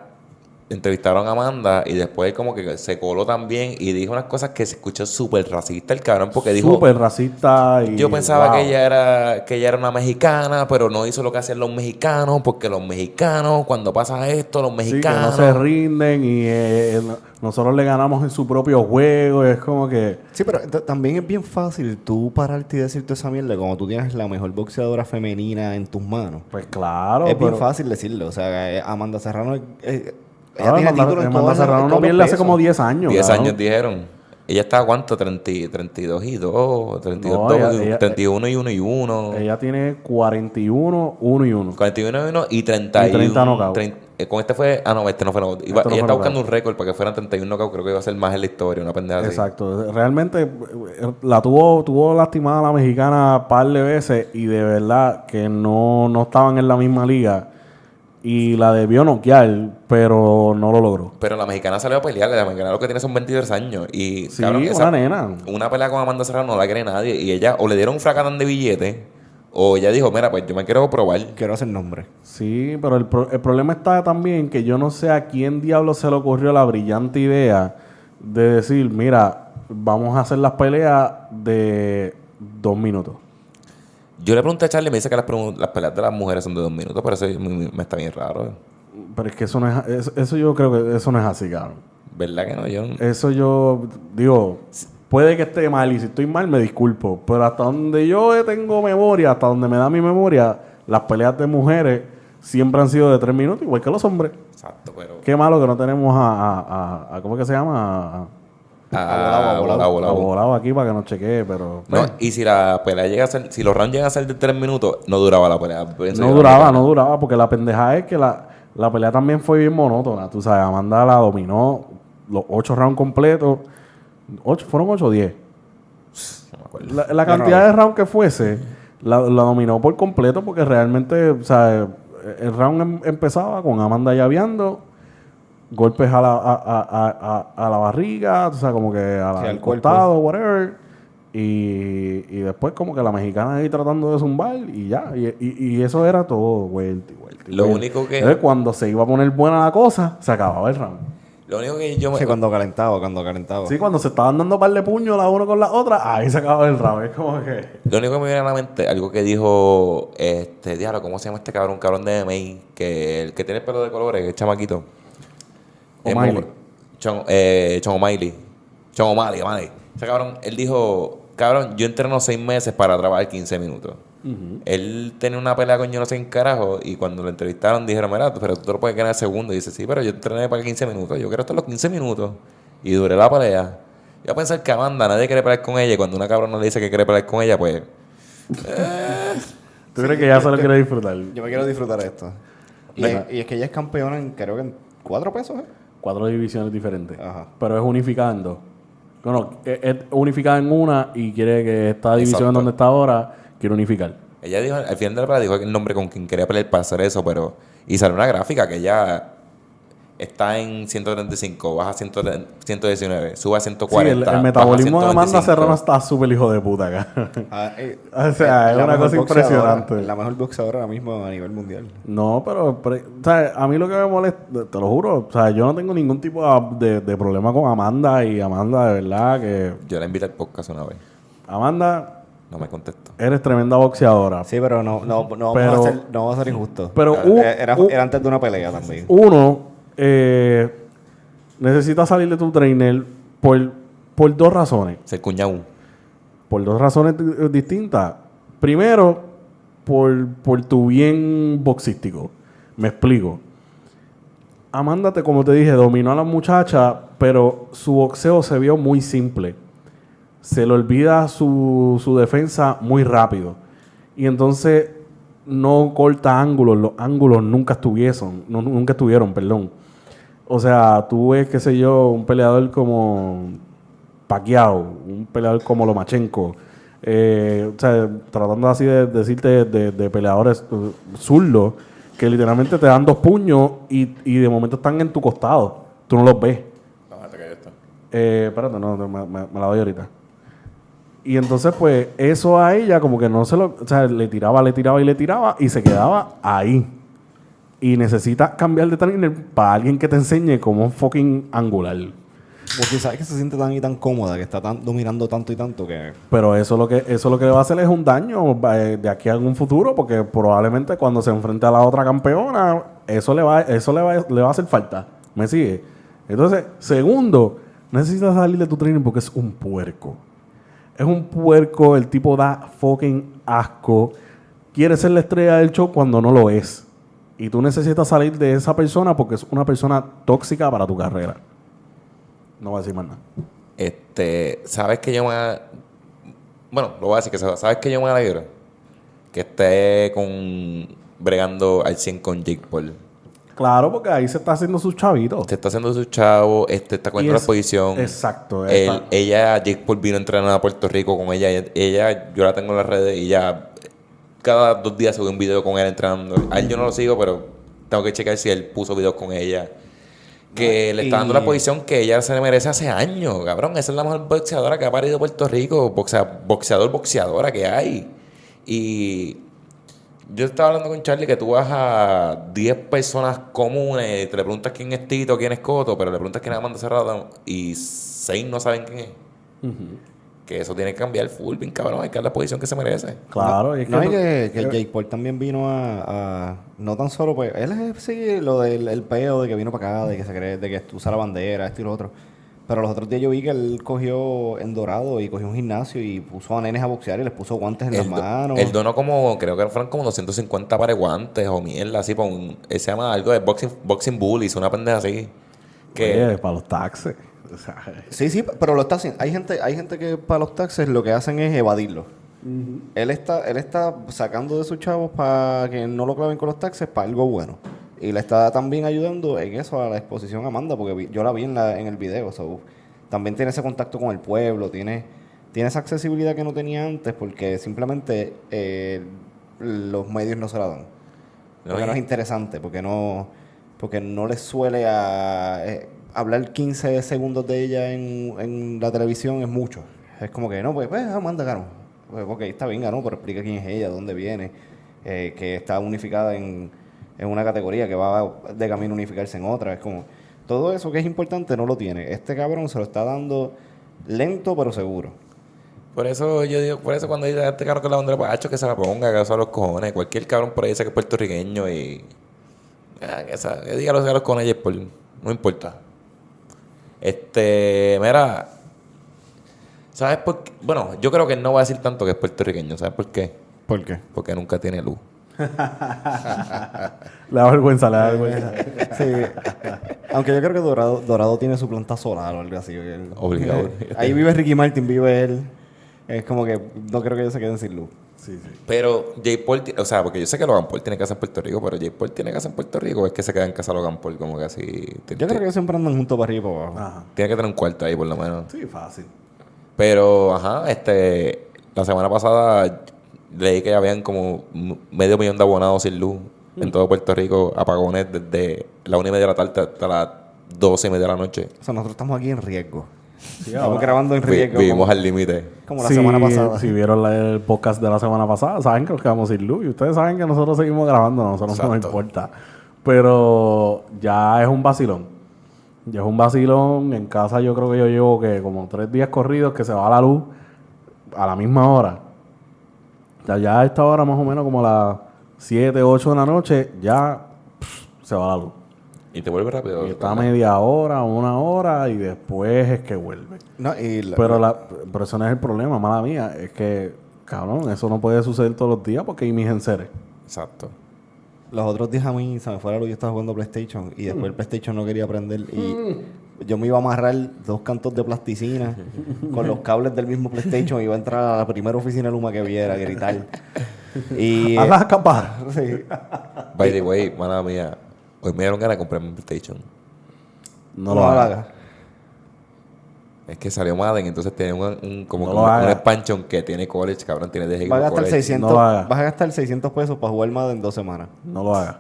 entrevistaron a Amanda y después como que se coló también y dijo unas cosas que se escuchó súper racista el cabrón porque dijo...
Súper racista y.
Yo pensaba
wow.
que ella era que ella era una mexicana, pero no hizo lo que hacían los mexicanos, porque los mexicanos, cuando pasa esto, los
Sí, que no
mexicanos...
se rinden y eh, no- nosotros le ganamos en su propio juego. Es como que.
Sí, pero también es bien fácil tú pararte y decirte esa mierda como tú tienes la mejor boxeadora femenina en tus manos.
Pues claro.
es bien fácil decirlo. O sea, eh, Amanda Serrano. eh,
Ah,
ella tiene
Amanda-
títulos en todas las-
Serrano no
todos los
pierde hace como 10 años.
10
cabrón.
años dijeron. Ella estaba cuánto? 30, y- 32 y 2, 32
No,
dos,
ella- ella-
31 y 1 y 1.
Ella tiene 41, 1 y 1.
41 y 1 y 31.
Y 30 knockouts.
trein- eh, con este fue. Ah, no, este no fue knockout. Iba-
Este no
ella
fue
está buscando
knockout.
un récord para que fueran 31 knockouts. Creo que iba a ser más en la historia, una pendeja así.
Exacto. Realmente eh, la tuvo, tuvo lastimada la mexicana par de veces y de verdad que no, no estaban en la misma liga. Y la debió noquear, pero no lo logró.
Pero la mexicana salió a pelear. La mexicana lo que tiene son 22 años. Y,
Sí,
cabrón,
una
esa-
nena.
una pelea con Amanda Serrano no la cree nadie. Y ella o le dieron un fracatán de billete o ella dijo, mira, pues yo me quiero probar.
Quiero hacer nombre.
Sí, pero el, pro- el problema está también que yo no sé a quién diablo se le ocurrió la brillante idea de decir, mira, vamos a hacer las peleas de dos minutos.
Yo le pregunté a Charlie y me dice que las, peleas de las mujeres son de dos minutos, pero eso me, me está bien raro.
Pero es que eso no es, eso, eso yo creo que eso no es así, cabrón.
¿Verdad que no? Yo,
Eso yo digo, puede que esté mal y si estoy mal me disculpo, pero hasta donde yo tengo memoria, hasta donde me da mi memoria, las peleas de mujeres siempre han sido de tres minutos, igual que los hombres.
exacto, pero...
Qué malo que no tenemos a, a, a- a- ¿cómo es que se llama? A,
Ah,
volado,
volado,
a
volado.
volado aquí para que nos chequee, pero
No,
pues,
y si la pelea llega a ser, si los rounds llegan a ser de tres minutos, no duraba la pelea. Pienso
no duraba, no duraba, porque la pendeja es que la, la pelea también fue bien monótona, tú sabes, Amanda la dominó los ocho rounds completos, Ocho, fueron 8 o 10.
No me acuerdo.
La, la
No, no,
cantidad
no.
de round que fuese, la, la dominó por completo porque realmente, o sea, el round em- empezaba con Amanda llaveando, golpes a la, a, a- a- a- la barriga, o sea, como que a la-
Sí, al
costado, whatever. Y, y después como que la mexicana ahí tratando de zumbar y ya. Y, y- y eso era todo, vuelta y vuelta.
Lo
vuelta.
único que-
Entonces, cuando se iba a poner buena la cosa, se acababa el round.
Lo único que yo me.
Sí, cuando calentaba, cuando calentaba.
Sí, cuando se estaban dando par de puños la uno con la otra, ahí se acababa el round. Es como que...
Lo único que me viene a la mente, algo que dijo este diablo, ¿cómo se llama este cabrón? Un cabrón de May, que el que tiene el pelo de colores, el chamaquito.
O'Malley.
Chon, eh, Chon O'Malley. Chon O'Malley, O'Malley. Ese cabrón, él dijo, cabrón, yo entreno seis meses para trabajar 15 minutos. Él tenía una pelea con yo no sé en carajo y cuando lo entrevistaron dijeron, mira, pero tú te lo puedes ganar segundo. Y dice, sí, pero yo entrené para 15 minutos. Yo quiero estar los 15 minutos. Y duré la pelea. Yo a pensar que Amanda, nadie quiere pelear con ella y cuando una cabrona le dice que quiere pelear con ella, pues...
¿Tú crees que ya se lo quiere disfrutar?
Yo me quiero disfrutar de esto. Y y es que ella es campeona en, creo que en cuatro pesos, ¿eh?
Cuatro divisiones diferentes.
Ajá.
Pero es unificada en dos. Bueno, es, es unificada en una y quiere que esta división
Exacto.
donde está ahora quiere unificar.
Ella dijo, al final de la pelea dijo el nombre con quien quería pelear para hacer eso, pero... Y salió una gráfica que ella está en 135, baja a 100 119, sube a
Sí,
140.
el, el metabolismo de Amanda
125.
Serrano está súper hijo de puta acá.
Ah, eh,
O sea, es
la
una cosa impresionante.
La mejor boxeadora ahora mismo a nivel mundial.
no, pero, pero, o sea, a mí lo que me molesta, te lo juro, o sea, yo no tengo ningún tipo de, de problema con Amanda y Amanda, de verdad que...
Yo la invité al podcast una vez.
Amanda,
No me contestó.
eres tremenda boxeadora.
Sí, pero no, no, no,
Pero-
vamos, a ser, no vamos a ser injustos.
pero
era,
u-
era-
u-
era antes de una pelea también.
Uno, eh, necesitas salir de tu trainer por, por dos razones.
Cuñado.
Por dos razones di- distintas. Primero, por, por tu bien boxístico. Me explico. Amanda, como te dije, dominó a la muchacha, pero su boxeo se vio muy simple. Se le olvida su, su defensa muy rápido. Y entonces no corta ángulos. Los ángulos nunca estuvieron. no- nunca estuvieron, perdón. O sea, tú ves, qué sé yo, un peleador como Pacquiao, un peleador como Lomachenko, eh, o sea, tratando así de decirte de, de peleadores uh, zurdos que literalmente te dan dos puños y, y de momento están en tu costado. Tú no los ves. Eh, espérate, no, no, me, me- me la doy ahorita. Y entonces, pues, eso a ella como que no se lo... O sea, le tiraba, le tiraba y le tiraba y se quedaba ahí. Y necesitas cambiar de trainer para alguien que te enseñe cómo fucking angular.
Porque sabes que se siente tan y tan cómoda, que está tan, dominando tanto y tanto que...
Pero eso lo que eso lo que le va a hacer es un daño eh, de aquí a algún futuro, porque probablemente cuando se enfrente a la otra campeona, eso le va, eso le va, le va a hacer falta. ¿Me sigue? Entonces, segundo, necesitas salir de tu training porque es un puerco. Es un puerco, el tipo da fucking asco. Quiere ser la estrella del show cuando no lo es. Y tú necesitas salir de esa persona porque es una persona tóxica para tu carrera. No voy a decir más nada.
Este, ¿sabes que yo me... Bueno, lo voy a decir que ¿sabes que yo me alegro? Que esté con... bregando al 100 con Jake Paul.
Claro, porque ahí se está haciendo sus chavitos.
Este está haciendo su chavo, este está cogiendo la posición.
exacto,
Él- ella, Jake Paul vino a entrenar a Puerto Rico con ella. Ella, ella- yo la tengo en las redes y ya cada dos días sube un video con él entrenando. A él yo no lo sigo, pero tengo que checar si él puso videos con ella. Que le está dando
y-
la posición que ella se le merece hace años, cabrón. Esa es la mejor boxeadora que ha parido Puerto Rico. Boxea- boxeador, boxeadora que hay. Y yo estaba hablando con Charlie que tú vas a 10 personas comunes y te le preguntas quién es Tito, quién es Coto, pero le preguntas quién es Amanda Cerrado y 6 no saben quién es. Que eso tiene que cambiar full, bien cabrón. Hay que dar la posición que se merece.
Claro, y es
No,
que,
y
tú-
que, que Jake Paul también vino a, a- No tan solo, pues. Él es sí, lo del el peo de que vino para acá, de que se cree, de que usa la bandera, esto y lo otro. Pero los otros días yo vi que él cogió en Dorado y cogió un gimnasio y puso a nenes a boxear y les puso guantes en las
Él, do-
manos.
él donó como, creo que fueron como 250 pares de guantes o mierda, así, por un, él se llama algo de Boxing, boxing Bullies, una pendeja así. Que,
Oye, para los taxes.
Sí, sí, pero lo está haciendo. Hay gente, hay gente que para los taxes lo que hacen es evadirlo. Él está, él está sacando de sus chavos para que no lo claven con los taxes para algo bueno. Y le está también ayudando en eso a la exposición Amanda, porque vi- yo la vi en, la, en el video. so, también tiene ese contacto con el pueblo, tiene, tiene esa accesibilidad que no tenía antes porque simplemente eh, los medios no se la dan. Porque no es interesante, porque no, porque no les suele a, eh, hablar 15 segundos de ella en, en la televisión es mucho. Es como que, no, pues, pues Amanda ganó. Pues, ok, está bien, ganó, pero explica quién es ella, dónde viene, eh, que está unificada en, en una categoría, que va de camino a unificarse en otra. Es como, todo eso que es importante no lo tiene. Este cabrón se lo está dando lento pero seguro.
Por eso yo digo, por eso cuando dice este cabrón con la bandera, pues hacho que se la ponga, que son los cojones. Cualquier cabrón por ahí dice que es puertorriqueño y. ah, que, diga los los cojones y por, no importa. Este, mira. ¿Sabes por qué? Bueno, yo creo que él no va a decir tanto que es puertorriqueño. ¿Sabes por qué?
¿Por qué?
Porque nunca tiene luz.
Le da vergüenza, le da vergüenza.
Sí. Aunque yo creo que Dorado, Dorado tiene su planta solar o algo así. Él-
Obligado.
Ahí vive Ricky Martin, vive él. Es como que no creo que ellos se queden sin luz.
Sí, sí.
Pero J. Paul, ti- o sea, porque yo sé que Logan Paul tiene casa en Puerto Rico, pero J. Paul tiene casa en Puerto Rico, o es que se queda en casa Logan Paul, como que así. ti-
Yo creo
ti-
que ellos siempre andan juntos para arriba y para abajo.
Ajá.
Tiene que tener un cuarto ahí, por lo menos.
Sí, fácil.
Pero, ajá, este. La semana pasada leí que habían como medio millón de abonados sin luz en todo Puerto Rico, apagones desde la una y media de la tarde hasta las doce y media de la noche.
O sea, nosotros estamos aquí en riesgo.
Sí,
estamos
ahora-
grabando en
Vi-
riesgo.
vivimos
como,
al límite.
como la
Sí,
semana pasada.
Si vieron el podcast de la semana pasada, saben que nos quedamos sin luz. Y ustedes saben que nosotros seguimos grabando, a nosotros no nos importa. Pero ya es un vacilón. Ya es un vacilón. En casa yo creo que yo llevo que como tres días corridos que se va la luz a la misma hora. Ya, ya a esta hora más o menos como a las 7, 8 de la noche, ya pff, se va la luz.
Y te vuelve rápido.
Y está media hora, una hora y después es que vuelve.
No, y la-
Pero, la, pero eso no es el problema, mala mía. Es que, cabrón, eso no puede suceder todos los días porque hay mis enseres.
Exacto.
los otros días a mí se me fue la luz y yo estaba jugando PlayStation y después el PlayStation no quería prender y yo me iba a amarrar dos cantos de plasticina con los cables del mismo PlayStation y iba a entrar a la primera oficina de Luma que viera, a gritar. Y
Haz las capas.
sí.
By the way, mala mía, hoy me dieron ganas de comprarme un PlayStation.
No lo hagas.
Es que salió Madden, entonces tiene un, un- como
No
un, expansion que tiene college, cabrón, tiene de
Vas a gastar
college.
600,
No
vas a gastar 600 pesos para jugar más en dos semanas.
No lo hagas.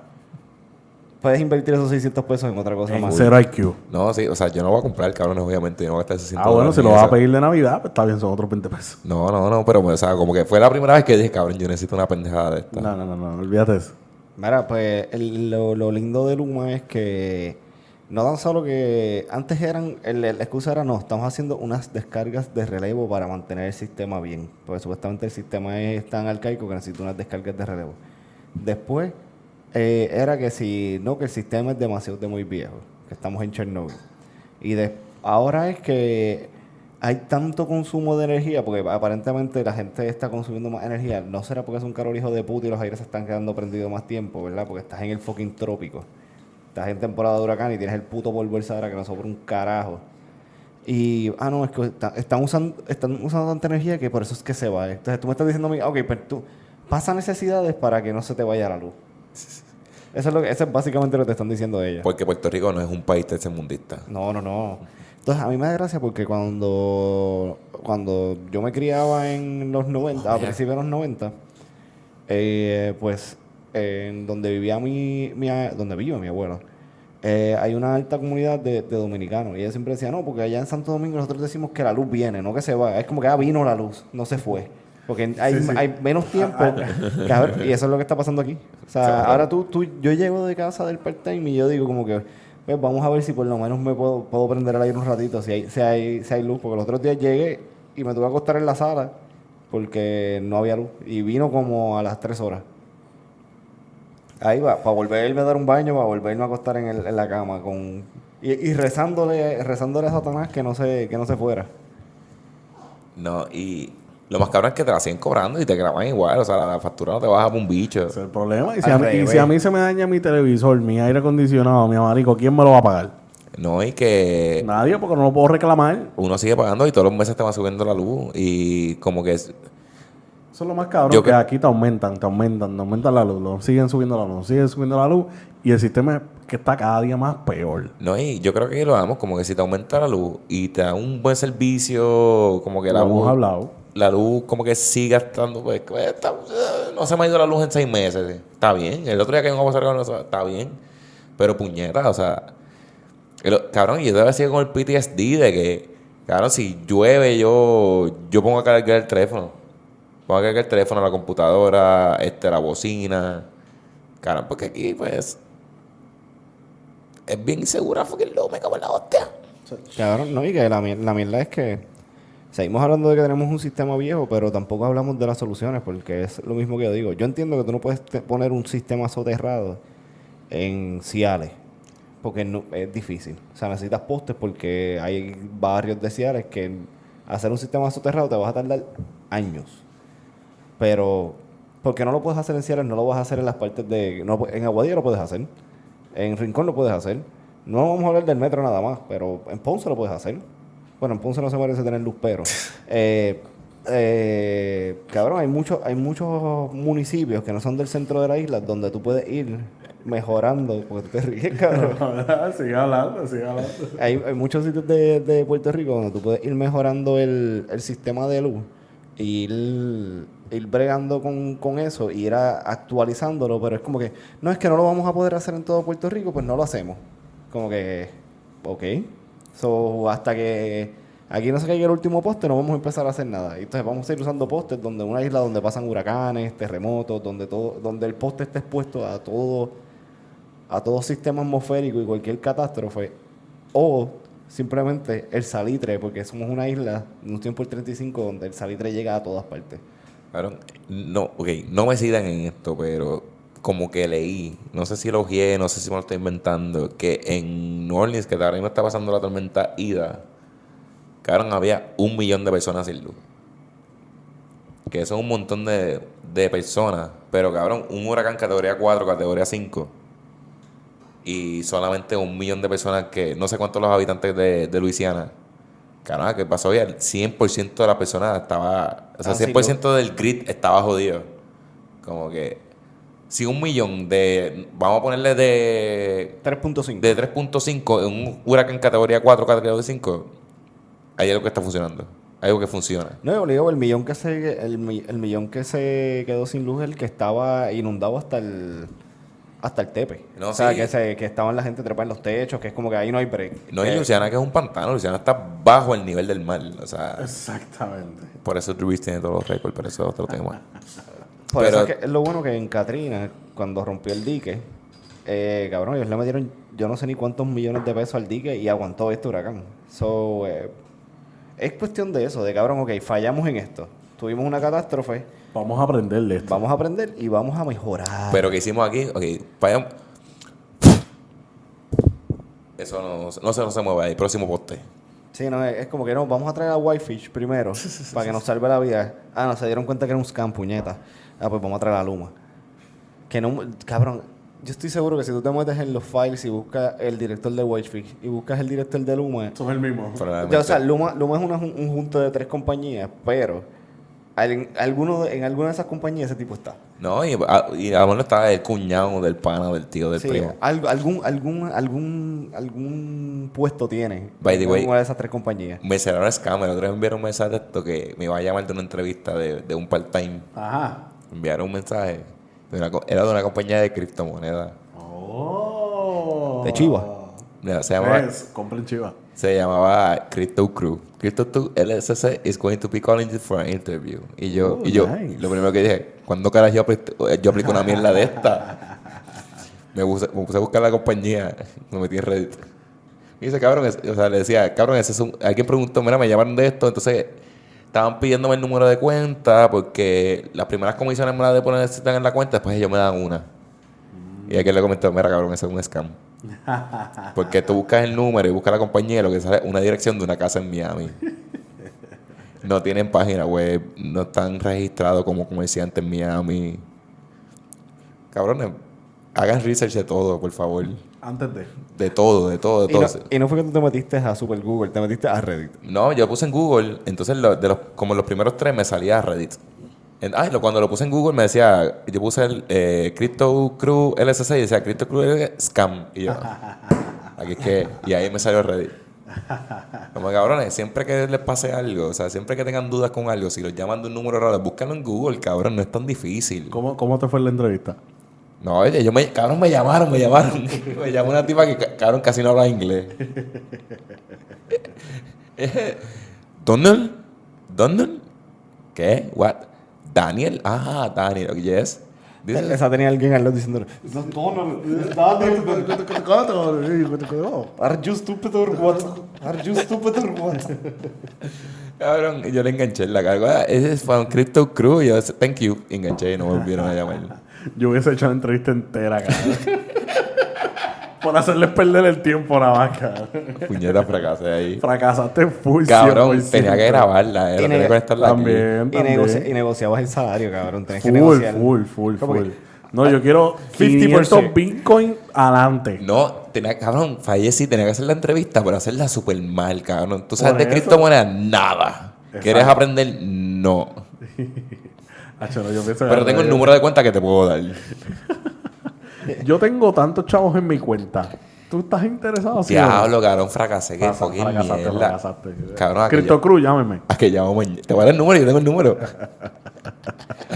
Puedes invertir esos 600 pesos en otra cosa
En
más.
cero IQ.
No, sí, o sea, yo no voy a comprar, cabrón, obviamente, yo no voy a gastar 600
Ah, bueno, si lo vas a pedir de Navidad, pues está bien, son otros 20 pesos.
No, no, no, pero, o sea, como que fue la primera vez que dije, cabrón, yo necesito una pendejada de esta.
No, no, no, no, olvídate de eso.
Mira, pues el- lo, lo lindo de Luma es que no tan solo que antes eran, el- la excusa era no, estamos haciendo unas descargas de relevo para mantener el sistema bien, porque supuestamente el sistema es tan arcaico que necesita unas descargas de relevo. Después eh, era que si no, que el sistema es demasiado de muy viejo, que estamos en Chernobyl. Y de, ahora es que hay tanto consumo de energía, porque aparentemente la gente está consumiendo más energía. No será porque es un caro hijo de puta y los aires se están quedando prendidos más tiempo, ¿verdad? Porque estás en el fucking trópico. Estás en temporada de huracán y tienes el puto polvo del Sahara que no sobra un carajo. Y, ah, no, es que está- están, usando, están usando tanta energía que por eso es que se va. Entonces tú me estás diciendo a mí, ok, pero tú pasa necesidades para que no se te vaya la luz. Eso es, lo que, eso es básicamente lo que te están diciendo ellos.
Porque Puerto Rico no es un país tercermundista.
No, no, no. Entonces, a mí me da gracia porque cuando, cuando yo me criaba en los 90, a principios de los 90, eh, pues en donde vivía mi, mi donde vive mi abuelo, eh, hay una alta comunidad de, de dominicanos. Y ella siempre decía, no, porque allá en Santo Domingo nosotros decimos que la luz viene, no que se va. Es como que ya vino la luz, no se fue. Porque hay,
Sí, sí.
hay menos tiempo. que a ver, y eso es lo que está pasando aquí. O sea, ahora tú, tú, yo llego de casa del part-time y yo digo como que, pues vamos a ver si por lo menos me puedo, puedo prender el aire un ratito, si hay, si hay, si hay luz. Porque los otros días llegué y me tuve que acostar en la sala porque no había luz. Y vino como a las 3 horas. Ahí va, para volverme a dar un baño, para volverme a acostar en, el- en la cama con y, y rezándole, rezándole a Satanás que no se, que no se fuera.
No, y lo más cabrón es que te la siguen cobrando y te graban igual. O sea, la, la factura no te baja por un bicho.
Ese es el problema. Y si, a mí, y
revés.
si a mí se me daña mi televisor, mi aire acondicionado, mi abanico, ¿quién me lo va a pagar?
No, y que
Nadie, porque no lo puedo reclamar.
uno sigue pagando y todos los meses te va subiendo la luz. Y como que es-
Eso es lo más cabrón,
Yo
que aquí te aumentan, te aumentan, te aumentan la luz, lo siguen subiendo la luz, siguen subiendo la luz y el sistema es que está cada día más peor.
No, y yo creo que lo damos como que si te aumenta la luz y te da un buen servicio, como que la
Lo hemos
luz,
hablado.
La luz como que siga estando, pues, pues, no se me ha ido la luz en seis meses. Está bien. El otro día que vamos a pasar está bien. Pero puñeta, o sea, el- cabrón, yo todavía sigo con el PTSD de que, cabrón, si llueve, yo, yo pongo a cargar el teléfono. Pongo a cargar el teléfono, la computadora, este, la bocina. Cabrón, porque aquí, pues, es bien insegura, fucking lo me cago en la hostia.
Cabrón, no, y que la, la mierda es que seguimos hablando de que tenemos un sistema viejo, pero tampoco hablamos de las soluciones, porque es lo mismo que yo digo. Yo entiendo que tú no puedes poner un sistema soterrado en Ciales, porque es difícil. O sea, necesitas postes porque hay barrios de Ciales que hacer un sistema soterrado te vas a tardar años. Pero, porque no lo puedes hacer en Ciales, no lo vas a hacer en las partes de... En Aguadilla lo puedes hacer. En Rincón lo puedes hacer. No vamos a hablar del metro nada más, pero en Ponce lo puedes hacer. Bueno, en Ponce no se merece tener luz, pero... eh, eh, cabrón, hay muchos hay muchos municipios que no son del centro de la isla donde tú puedes ir mejorando, porque tú te ríes, cabrón.
sigue hablando, sigue hablando.
Hay, hay muchos sitios de, de Puerto Rico donde tú puedes ir mejorando el, el sistema de luz, y ir, ir bregando con, con eso, y ir a- actualizándolo, pero es como que, no es que no lo vamos a poder hacer en todo Puerto Rico, pues no lo hacemos. Como que, ok. So, hasta que aquí no se caiga el último poste, no vamos a empezar a hacer nada. Entonces vamos a ir usando postes donde una isla donde pasan huracanes, terremotos, donde todo, donde el poste esté expuesto a todo a todo sistema atmosférico y cualquier catástrofe, o simplemente el salitre, porque somos una isla, un tiempo el 35, donde el salitre llega a todas partes.
Cabrón, no, ok, no me sigan en esto, pero como que leí, no sé si lo ojeé, no sé si me lo estoy inventando, que en New Orleans, que ahora mismo está pasando la tormenta Ida, cabrón, había un millón de personas sin luz. Que son un montón de, de personas, pero cabrón, un huracán categoría 4, categoría 5, y solamente un millón de personas que, no sé cuántos los habitantes de, de Luisiana. Caramba, ¿qué pasó? El 100% de las personas estaba, o sea,
Ah, sí,
100% del grid estaba jodido. Como que, si un millón de, vamos a ponerle de,
3.5.
de 3.5 en un huracán categoría 4, categoría 5, hay algo que está funcionando. Hay algo que funciona.
No, yo le digo, el millón que se el, mi- el millón que se quedó sin luz, el que estaba inundado hasta el hasta el tepe.
No,
o sea,
sí.
que, se, que estaban la gente trepada en los techos, que es como que ahí no hay break.
No hay
Eh,
Luciana que es un pantano, Luciana está bajo el nivel del mar. O sea,
Exactamente.
por eso Drew tiene todos los récords, pero eso es otro tema.
Por
Pero-
eso es, que es lo bueno que en Katrina, cuando rompió el dique, eh, cabrón, ellos le metieron yo no sé ni cuántos millones de pesos al dique y aguantó este huracán. So, eh, es cuestión de eso, de cabrón, ok, fallamos en esto. Tuvimos una catástrofe,
Vamos a aprender de esto.
vamos a aprender y vamos a mejorar.
Pero que hicimos aquí, ok, vayamos. Eso no, no, se, no se mueve ahí, próximo poste.
Sí, no, es, es como que no, vamos a traer a Whitefish primero para que nos salve la vida. Ah, no, se dieron cuenta que era un scam, puñeta. Ah, pues vamos a traer a Luma. Que no, cabrón, yo estoy seguro que si tú te metes en los files y buscas el director de Whitefish y buscas el director de Luma,
Son el mismo.
Ya, o sea, Luma, Luma es una un junto de tres compañías, pero en, alguno, en alguna de esas compañías ese tipo está.
No, y a, y a lo mejor estaba el cuñado, del pana, del tío, del
Sí,
primo.
algo- algún, algún, alún, algún puesto tiene
By the way,
una de esas tres compañías.
Me cerraron scam. El otro día me enviaron un mensaje de esto que me iba a llamar de una entrevista de, de un part-time.
Ajá.
Enviaron un mensaje. de una co- era de una compañía de criptomonedas.
Oh.
De Chiva.
Mira, Se llamaba,
Es, compren chiva.
se llamaba Crypto Crew. Crypto 2 LSC is going to be calling you for an interview. Y yo,
Oh,
y yo
nice.
lo primero que dije, ¿cuándo carajo yo, apli- yo aplico una mierda de esta? Me puse, me puse a buscar la compañía, me metí en Reddit. Y dice, cabrón, es- o sea, le decía, cabrón, ese es un, alguien preguntó, mira, me llamaron de esto, entonces estaban pidiéndome el número de cuenta porque las primeras comisiones me las depositan en la cuenta, después ellos me dan una. Y aquel le comentó, mira, cabrón, ese es un scam. Porque tú buscas el número y buscas la compañía y lo que sale es una dirección de una casa en Miami. No tienen página web, no están registrados como comerciantes en Miami. Cabrones, hagan research de todo, por favor.
Antes de.
De todo, de todo, de
Y
todo.
no, y no fue que tú te metiste a Super Google, te metiste a Reddit.
No, yo puse en Google, entonces lo- de los, como los primeros tres me salía Reddit. En- ay, lo- cuando lo puse en Google me decía, yo puse el eh, Crypto Crew LSC y decía Crypto Crew LSC, Scam. Y yo, aquí es que, y ahí me salió Reddit. Como cabrones, siempre que les pase algo, o sea, siempre que tengan dudas con algo, si los llaman de un número raro, búscalo en Google, cabrón, no es tan difícil.
¿Cómo, ¿Cómo te fue la entrevista?
No, oye, yo me, cabrón, me llamaron, me llamaron. me llamó una tipa que, ca- cabrón, casi no habla inglés. ¿Donald? ¿Donald? ¿Qué? ¿What? ¿Daniel? Ah, Daniel, yes.
Esa tenía alguien al lado diciendo, Are you stupid or what? Are you stupid or what?
Cabrón, yo le enganché en la carga. Ese es from Crypto Crew. Yo, thank you. Enganché y no volvieron a llamar.
Yo hubiese hecho la entrevista entera, cabrón. Por hacerles perder el tiempo nada más, cabrón.
Puñeta, fracasé ahí.
Fracasaste full
Cabrón,
100%.
tenía que grabarla. Eh,
Y
tenía que conectarla aquí.
También,
Y, negociabas el salario, cabrón. Tenés que
Full,
negociar.
full, full,
¿Cómo
full.
que?
No, yo quiero
50%.
500 Bitcoin adelante.
No, tenía, cabrón, fallecí, tenía que hacer la entrevista, pero hacerla súper mal, cabrón. Tú sabes de criptomonedas, nada. ¿Quieres aprender? No.
Hacho, no, yo pienso que-
Pero tengo el número de cuenta que te puedo dar.
Yo tengo tantos chavos en mi cuenta. ¿Tú estás interesado? sí?
Diablo, cabrón, fracasé. Qué
Fracasa-
fucking
fracasaste,
mierda.
fracasaste.
Cabrón, a ya-
Cruz, llámeme.
a que llamo mañana. Te voy a dar el número, yo tengo el número.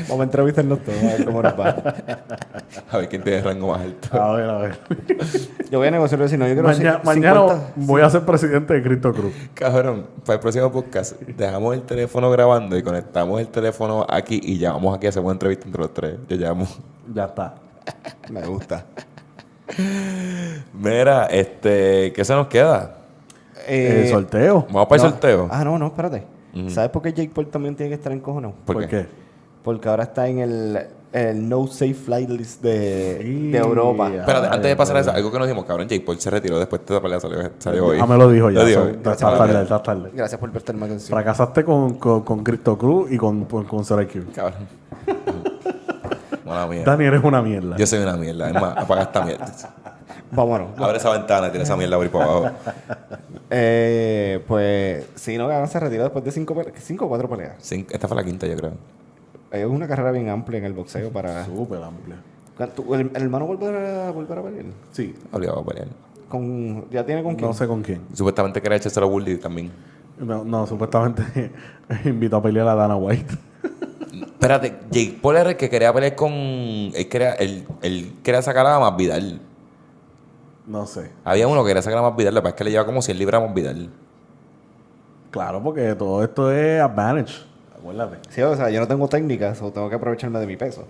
Vamos a entrevistarnos todos, a ver cómo nos va.
A ver quién tiene rango más alto.
A ver, a ver.
Yo voy a negociar si no, yo quiero
Maña- mañana
50.
voy a ser presidente de Crypto Cruz.
Cabrón, para el próximo podcast, dejamos el teléfono grabando y conectamos el teléfono aquí y llamamos aquí, hacemos entrevista entre los tres. Yo llamo.
Ya está.
Me gusta.
Mira, este, ¿qué se nos queda?
Eh,
el sorteo.
Vamos para el
no.
sorteo.
Ah, no, no, espérate. ¿Sabes por qué Jake Paul también tiene que estar encojonado?
¿Por,
¿Por
qué?
qué?
Porque ahora está en el, el No Safe Flight List de, Europa.
Espérate, antes de pasar a eso, algo que nos dimos, cabrón, Jake Paul se retiró después de esta pelea, salió, salió hoy.
Ah, me lo dijo ya.
Lo dijo.
está
Cabrón,
tarde, está tarde.
Gracias por prestarme atención.
Fracasaste con, con, con Crypto Cruz y con, con, con.
Cabrón. Mala mía.
Dani, eres una mierda.
Yo soy una mierda. Es más, apaga esta mierda.
Vámonos.
Abre esa ventana y tira esa mierda por para abajo.
Eh, pues, sí, no, cabrón, se retiró después de cinco, o cuatro peleas.
Esta fue la quinta, yo creo.
Es una carrera bien amplia en el boxeo para...
Súper amplia.
¿Tu- ¿El, el hermano volverá a, volver a pelear?
Sí.
Obligado a pelear.
Con, ¿Ya tiene con quién?
No sé con quién.
Supuestamente quería echarse a Bully también.
No, no, supuestamente invitó a pelear a Dana White.
Espérate, Jake Paul era el que quería pelear con. Él quería, él, él quería sacar a más Vidal.
No sé.
Había uno que quería sacar a más Vidal, que pasa es que le lleva como 100 libras a más Vidal.
Claro, porque todo esto es advantage. Acuérdate.
Sí, o sea, yo no tengo técnicas o tengo que aprovecharme de mi peso.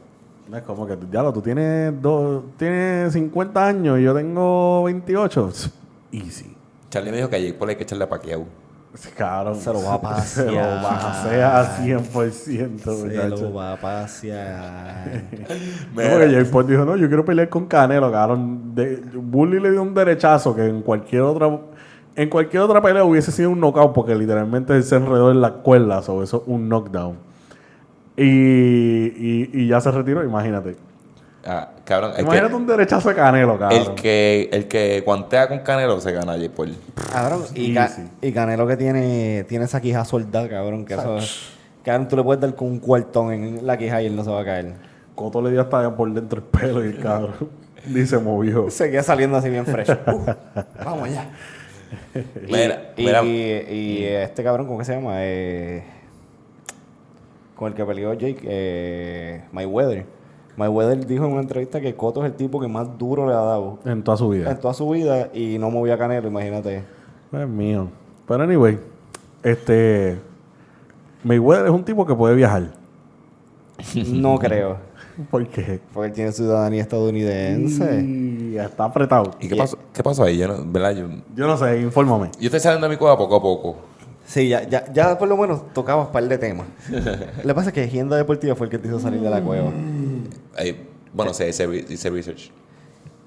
No es como que, ya lo, tú tienes, dos, tienes 50 años y yo tengo 28. Easy.
Charlie me dijo que a Jake Paul hay que echarle a Pacquiao.
Claro.
Se lo va a
Se lo
pasear.
pasea a 100%,
Se
muchacho.
lo va a pasear.
No, porque Jake Paul dijo, no, yo quiero pelear con Canelo, cabrón. De, Bully le dio un derechazo que en cualquier otra en cualquier otra pelea hubiese sido un knockout porque literalmente él se enredó en la cuerda, sobre eso un knockdown. Y, y, y ya se retiró, imagínate.
Ah, cabrón, el
imagínate
que,
un derechazo de Canelo, cabrón.
el que el que guantea con Canelo se gana a Jake Paul.
Cabrón, y, Ca- Canelo que tiene, tiene esa quija soldada, cabrón, que eso... Cabrón, tú le puedes dar con un cuartón en la quija y él no se va a caer.
Coto le dio hasta allá por dentro el pelo y el cabrón ni se movió.
Seguía saliendo así bien fresh. Uh, vamos allá. Y,
Mira,
y,
mira.
y- y este cabrón, ¿cómo que se llama? Eh, con el que peleó Jake, eh, Mayweather. Mayweather dijo en una entrevista que Cotto es el tipo que más duro le ha dado
En toda su vida.
en toda su vida y no movía Canelo, imagínate.
Es mío. Pero anyway, este Mayweather es un tipo que puede viajar.
No creo.
¿Por qué?
Porque él tiene ciudadanía estadounidense.
Y está apretado.
¿Y qué pasó, qué pasó ahí? Yo no, ¿verdad? Yo,
Yo no sé, infórmame.
yo estoy saliendo de mi cueva poco a poco.
Sí, ya, ya, ya por lo menos tocabas par de temas. Lo que pasa es que Agenda Deportiva fue el que te hizo salir de la cueva.
Bueno, se hice, re- hice research.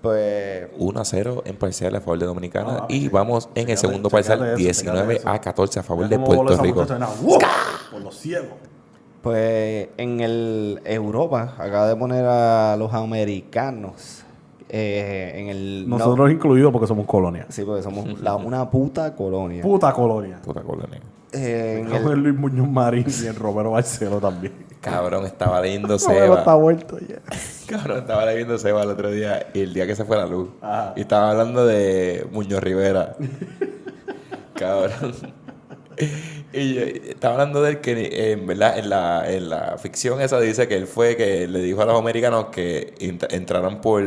Pues
1 a 0 en parcial a favor de Dominicana.
Ah,
y
sí.
vamos en el segundo parcial
eso,
19
chécate eso.
a 14 a favor de Puerto Rico.
Por los ciegos.
Pues en el Europa acaba de poner a los americanos eh, en el no-
Nosotros incluidos porque somos colonia.
sí porque somos la- una puta colonia
Puta colonia.
Puta colonia.
Eh, en el,
Luis Muñoz Marín y el Romero Barcelo también.
Cabrón, estaba leyendo
pero está
Seba.
muerto ya.
Cabrón, estaba leyendo Seba el otro día y el día que se fue la luz.
Ajá.
Y estaba hablando de Muñoz Rivera. Cabrón. Y yo- estaba hablando de él que eh, en verdad en la, en la ficción esa dice que él fue que le dijo a los americanos que ent- entraran por,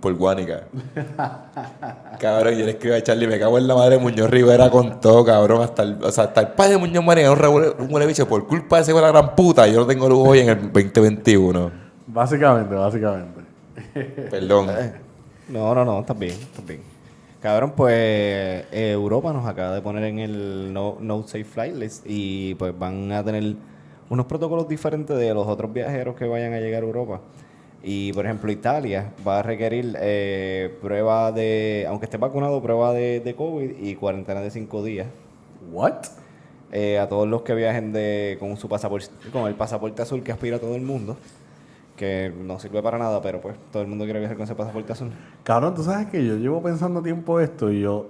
por Guánica. Cabrón, yo le escribo a Charlie, me cago en la madre de Muñoz Rivera con todo, cabrón. Hasta el, o sea, hasta el padre de Muñoz María, un, revuelo- un huele bicho, por culpa de ese la gran puta, yo no tengo luz hoy en el 2021.
Básicamente, básicamente.
Perdón.
Eh, No, no, no, está bien, está bien. Cabrón, pues eh, Europa nos acaba de poner en el no, no Safe Flight List y pues van a tener unos protocolos diferentes de los otros viajeros que vayan a llegar a Europa. Y por ejemplo, Italia va a requerir eh, prueba de, aunque esté vacunado, prueba de, de COVID y cuarentena de cinco días.
¿What?
eh, a todos los que viajen de, con su pasaporte, con el pasaporte azul que aspira todo el mundo, que no sirve para nada, pero pues todo el mundo quiere viajar con ese pasaporte azul.
Cabrón, tú sabes que yo llevo pensando tiempo esto y yo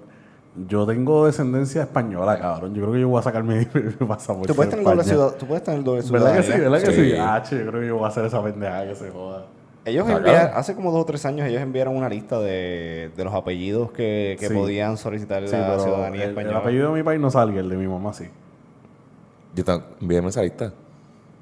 yo tengo descendencia española, cabrón. Yo creo que yo voy a sacar mi, mi pasaporte.
Tú puedes
de
tener doble ciudad, tú puedes tener doble
¿Verdad que sí? ¿Verdad que sí?
Sí.
Ah, che, yo creo que yo voy a hacer esa pendejada que se joda.
Ellos enviaron, hace como dos o tres años, ellos enviaron una lista de, de los apellidos que, que
Sí.
podían solicitar
Sí,
la ciudadanía
el, el
española.
apellido de mi país no sale, el de mi mamá sí.
Yo también, envíame esa lista.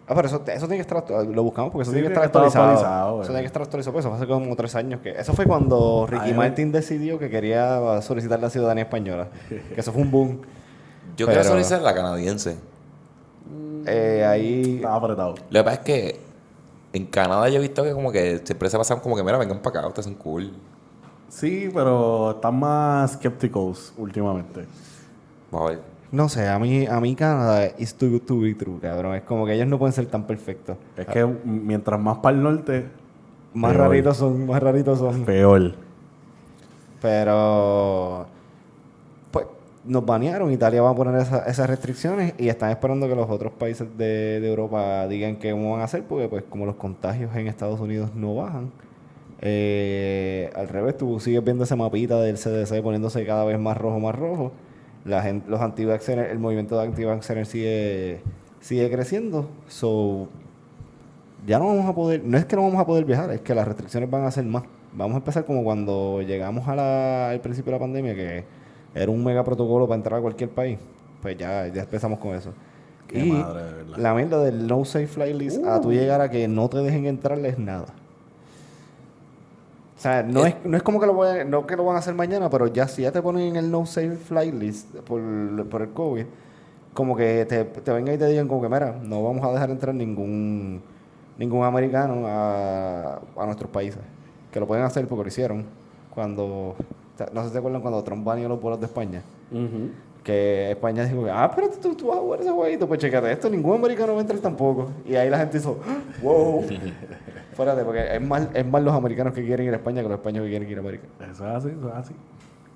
Ah, pero eso, eso tiene que estar, actu- lo buscamos porque eso
Sí,
tiene que estar actualizado.
actualizado,
eso tiene que estar actualizado, pues eso fue hace como tres años. que Eso fue cuando Ricky
Ay,
Martin decidió que quería solicitar la ciudadanía española. que eso fue un boom.
Yo
Pero-
quiero solicitar la canadiense.
Eh, ahí
Estaba apretado.
Lo que pasa es que en Canadá yo he visto que como que siempre se pasan como que, mira, vengan para acá, ustedes son cool.
Sí, pero están más skepticals últimamente.
Vamos a ver.
No sé, a mí, a mí Canadá is too good to be true, cabrón. Es como que ellos no pueden ser tan perfectos.
Es que mientras más para el norte,
Más
Peor.
raritos son, más raritos son.
peor.
Pero, pues, nos banearon. Italia va a poner esa- esas restricciones y están esperando que los otros países de, de Europa digan qué van a hacer, porque, pues, como los contagios en Estados Unidos no bajan. eh, al revés, tú sigues viendo ese mapita del CDC poniéndose cada vez más rojo, más rojo. La gente, los el movimiento de anti sigue, sigue creciendo. So, ya no vamos a poder, no es que no vamos a poder viajar, es que las restricciones van a ser más. Vamos a empezar como cuando llegamos a la- al principio de la pandemia, que era un mega protocolo para entrar a cualquier país. Pues ya, ya empezamos con eso.
Qué
y
madre,
la mierda del no safe flight list a tú llegar a que no te dejen entrarle es nada. O sea, no, es, no es como que lo, voy a- no que lo van a hacer mañana, pero ya si ya te ponen en el no safe flight list por, por el COVID, como que te, te vengan y te digan como que, mira, no vamos a dejar entrar ningún ningún americano a, a nuestros países. Que lo pueden hacer porque lo hicieron cuando, o sea, no sé si se acuerdan cuando Trump baneó los vuelos de España. Que España dijo, que, ah, pero tú, tú vas a jugar ese jueguito, pues checate esto, ningún americano va a entrar tampoco. Y ahí la gente hizo, "Ah, wow. Fuérate, porque es más, es más los americanos que quieren ir a España que los españoles que quieren ir a América.
Eso es así, eso es así.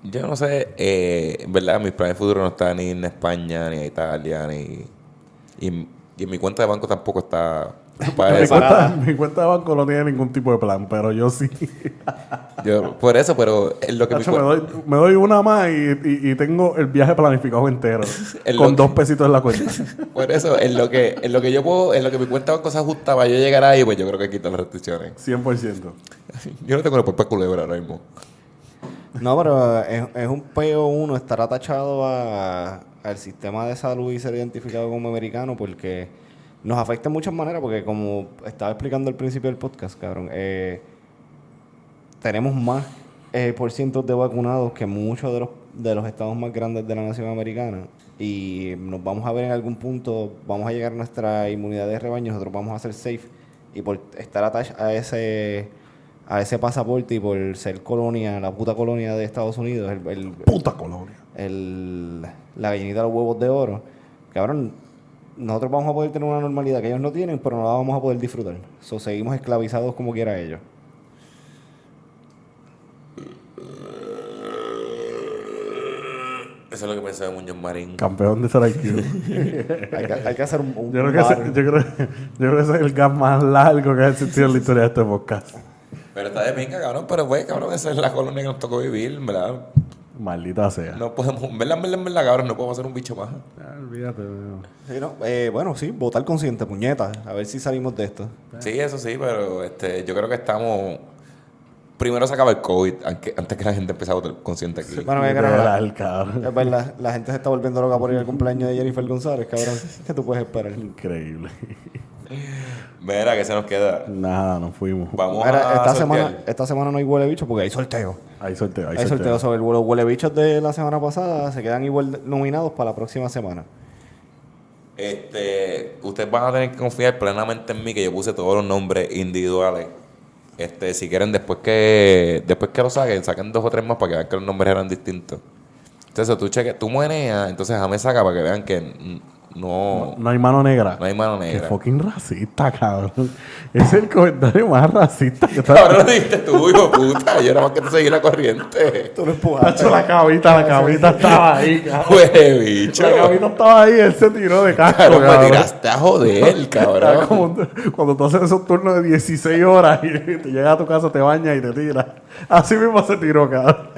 Yo no sé, eh, en verdad, mis planes futuros no están ni en España, ni en Italia, ni. Y, y en mi cuenta de banco tampoco está para
Mi
eso.
cuenta, mi cuenta de banco no tiene ningún tipo de plan, pero yo sí.
Yo- por eso, pero es lo que
me, doy, me doy una más y, y- y tengo el viaje planificado entero. Con dos pesitos en la cuenta.
Por eso, en lo que, en lo que yo puedo, en lo que mi cuenta de banco se ajusta para yo llegar ahí, pues yo creo que quitan las restricciones.
100%.
Yo no tengo el papel culebra ahora mismo.
No, pero es, es un peo uno estar atachado a- al sistema de salud y ser identificado como americano porque nos afecta en muchas maneras porque como estaba explicando al principio del podcast, cabrón, eh, tenemos más eh, por cientos de vacunados que muchos de los, de los estados más grandes de la nación americana y nos vamos a ver en algún punto, vamos a llegar a nuestra inmunidad de rebaño, nosotros vamos a ser safe y por estar attached a ese a ese pasaporte y por ser colonia, la puta colonia de Estados Unidos, el, el-
Puta colonia.
el- la gallinita de los huevos de oro, cabrón, nosotros vamos a poder tener una normalidad que ellos no tienen, pero no la vamos a poder disfrutar. So, seguimos esclavizados como quiera ellos.
Eso es lo que pensaba Muñoz Marín.
Campeón de Strike
Hay que, hay que hacer un, un
yo, creo que ese,
bar.
yo, creo, yo creo que ese es el gas más largo que ha existido en la historia de este podcast.
Pero está de pinga, cabrón. Pero, güey, cabrón, esa es la colonia que nos tocó vivir, ¿verdad?
Maldita sea.
No podemos, en verdad, en verdad, cabrón, no podemos hacer un bicho más.
Ah, olvídate. no.
Sí, no, eh, bueno, sí, votar consciente, puñeta. A ver si salimos de esto.
Sí, eso sí, pero este, yo creo que estamos. Primero se acaba el COVID antes que la gente empiece a votar consciente aquí.
Bueno, que
Literal, cabrón.
es verdad, la gente se está volviendo loca por ir al cumpleaños de Jennifer González, cabrón. ¿Qué tú puedes esperar?
Increíble.
Mira, que se nos queda.
Nada, nos fuimos.
Vamos
Mira,
a.
esta,
sortear.
semana, esta semana no hay huele bicho porque hay sorteo.
Hay sorteo, hay,
Hay sorteo
sorteo.
sobre el los huele bichos de la semana pasada. Se quedan igual nominados para la próxima semana.
Este, ustedes van a tener que confiar plenamente en mí que yo puse todos los nombres individuales. Este, si quieren después que después que lo saquen, saquen dos o tres más para que vean que los nombres eran distintos. Entonces tú cheque, tú mueneas, entonces déjame saca para que vean que no,
No hay mano negra.
no hay mano
Qué
negra.
fucking racista, cabrón. Es el comentario más racista que está.
Cabrón, lo dijiste tú, hijo puta. Yo nada más que te seguí la corriente.
Tú lo
Hacho, la cabita, la cabita estaba ahí, cabrón.
Pues, bicho.
La cabita estaba ahí, él se tiró de casco,
Cabrón, me tiraste a joder, cabrón.
como cuando tú haces esos turnos de 16 horas y te llegas a tu casa, te bañas y te tiras. Así mismo se tiró, cabrón.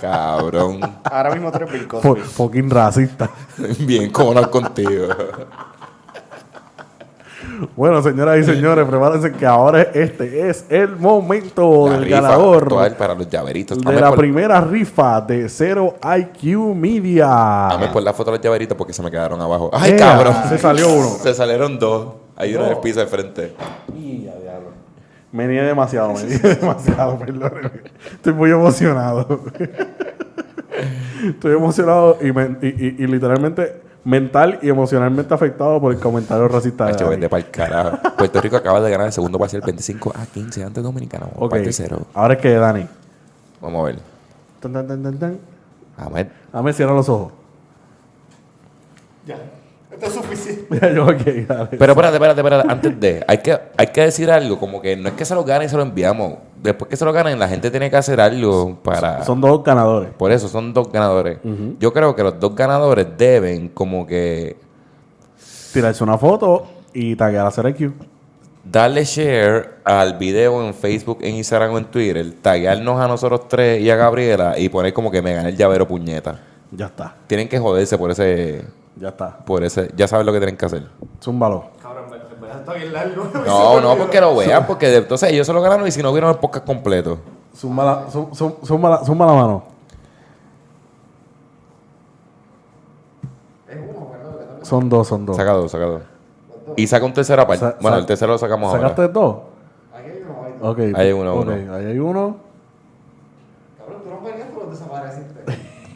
Cabrón.
Ahora mismo tres mil
Fu-
cosas.
fucking racista.
Bien, cómo no contigo.
Bueno, señoras y señores, prepárense que ahora este es el momento
La
del
rifa
ganador
para los llaveritos.
de
Dame
la
por-
primera rifa de Zero IQ Media.
Dame por la foto de los llaveritos porque se me quedaron abajo. ¡Ay, cabrón!
se salió uno.
Se salieron dos. Hay uno en el piso de frente.
Me nié demasiado, me nié demasiado, perdóneme. Estoy muy emocionado. Estoy emocionado y, men- y- y- y literalmente mental y emocionalmente afectado por el comentario racista Dani.
vende pa'l carajo. Puerto Rico acaba de ganar el segundo parcial 25 a 15 ante Dominicana.
Ok,
cero.
ahora es que Dani.
Vamos a ver.
Tan, tan, tan, tan, tan.
A ver.
Dame, cierra los ojos.
Ya. Esto es suficiente.
Mira, yo.
Pero espérate, espérate, espérate. Antes de, hay que, hay que decir algo. Como que no es que se lo ganen y se lo enviamos. Después que se lo ganen, la gente tiene que hacer algo para.
Son dos ganadores.
Por eso son dos ganadores. Yo creo que los dos ganadores deben, como que,
Tirarse una foto y taguear a IQ.
darle share al video en Facebook, en Instagram o en Twitter, taguearnos a nosotros tres y a Gabriela y poner como que me gané el llavero puñeta.
Ya está,
Tienen que joderse por ese,
ya está.
por ese, ya saben lo que tienen que hacer.
Zúmbalo.
Cabrón, está bien largo.
No, no, porque lo vean, porque de- entonces ellos se lo ganaron y si no vieron el podcast completo.
Zúmbala, zum- zum- zumba la mano. Son dos, son dos.
Saca dos, saca dos. Y saca un tercero aparte.
Sa-
bueno, el tercero lo sacamos
¿Sacaste
ahora.
dos? Ok.
Ahí hay uno,
ok,
uno.
Ahí hay uno.
Cabrón, tú no venías por los desapareciste.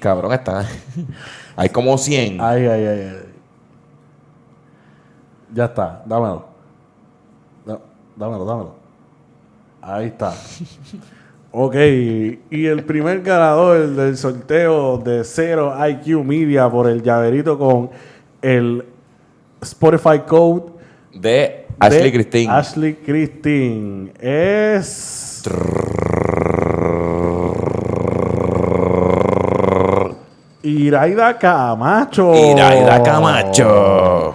Cabrón, está. Hay como 100.
Ahí, ahí, ahí, ahí. Ya está, dámelo. Dámelo, dámelo. Ahí está. ok, y el primer ganador del sorteo de Zero IQ Media por el llaverito con el Spotify Code
De Ashley Christine.
Ashley Christine es. Iraida Camacho.
Iraida Camacho.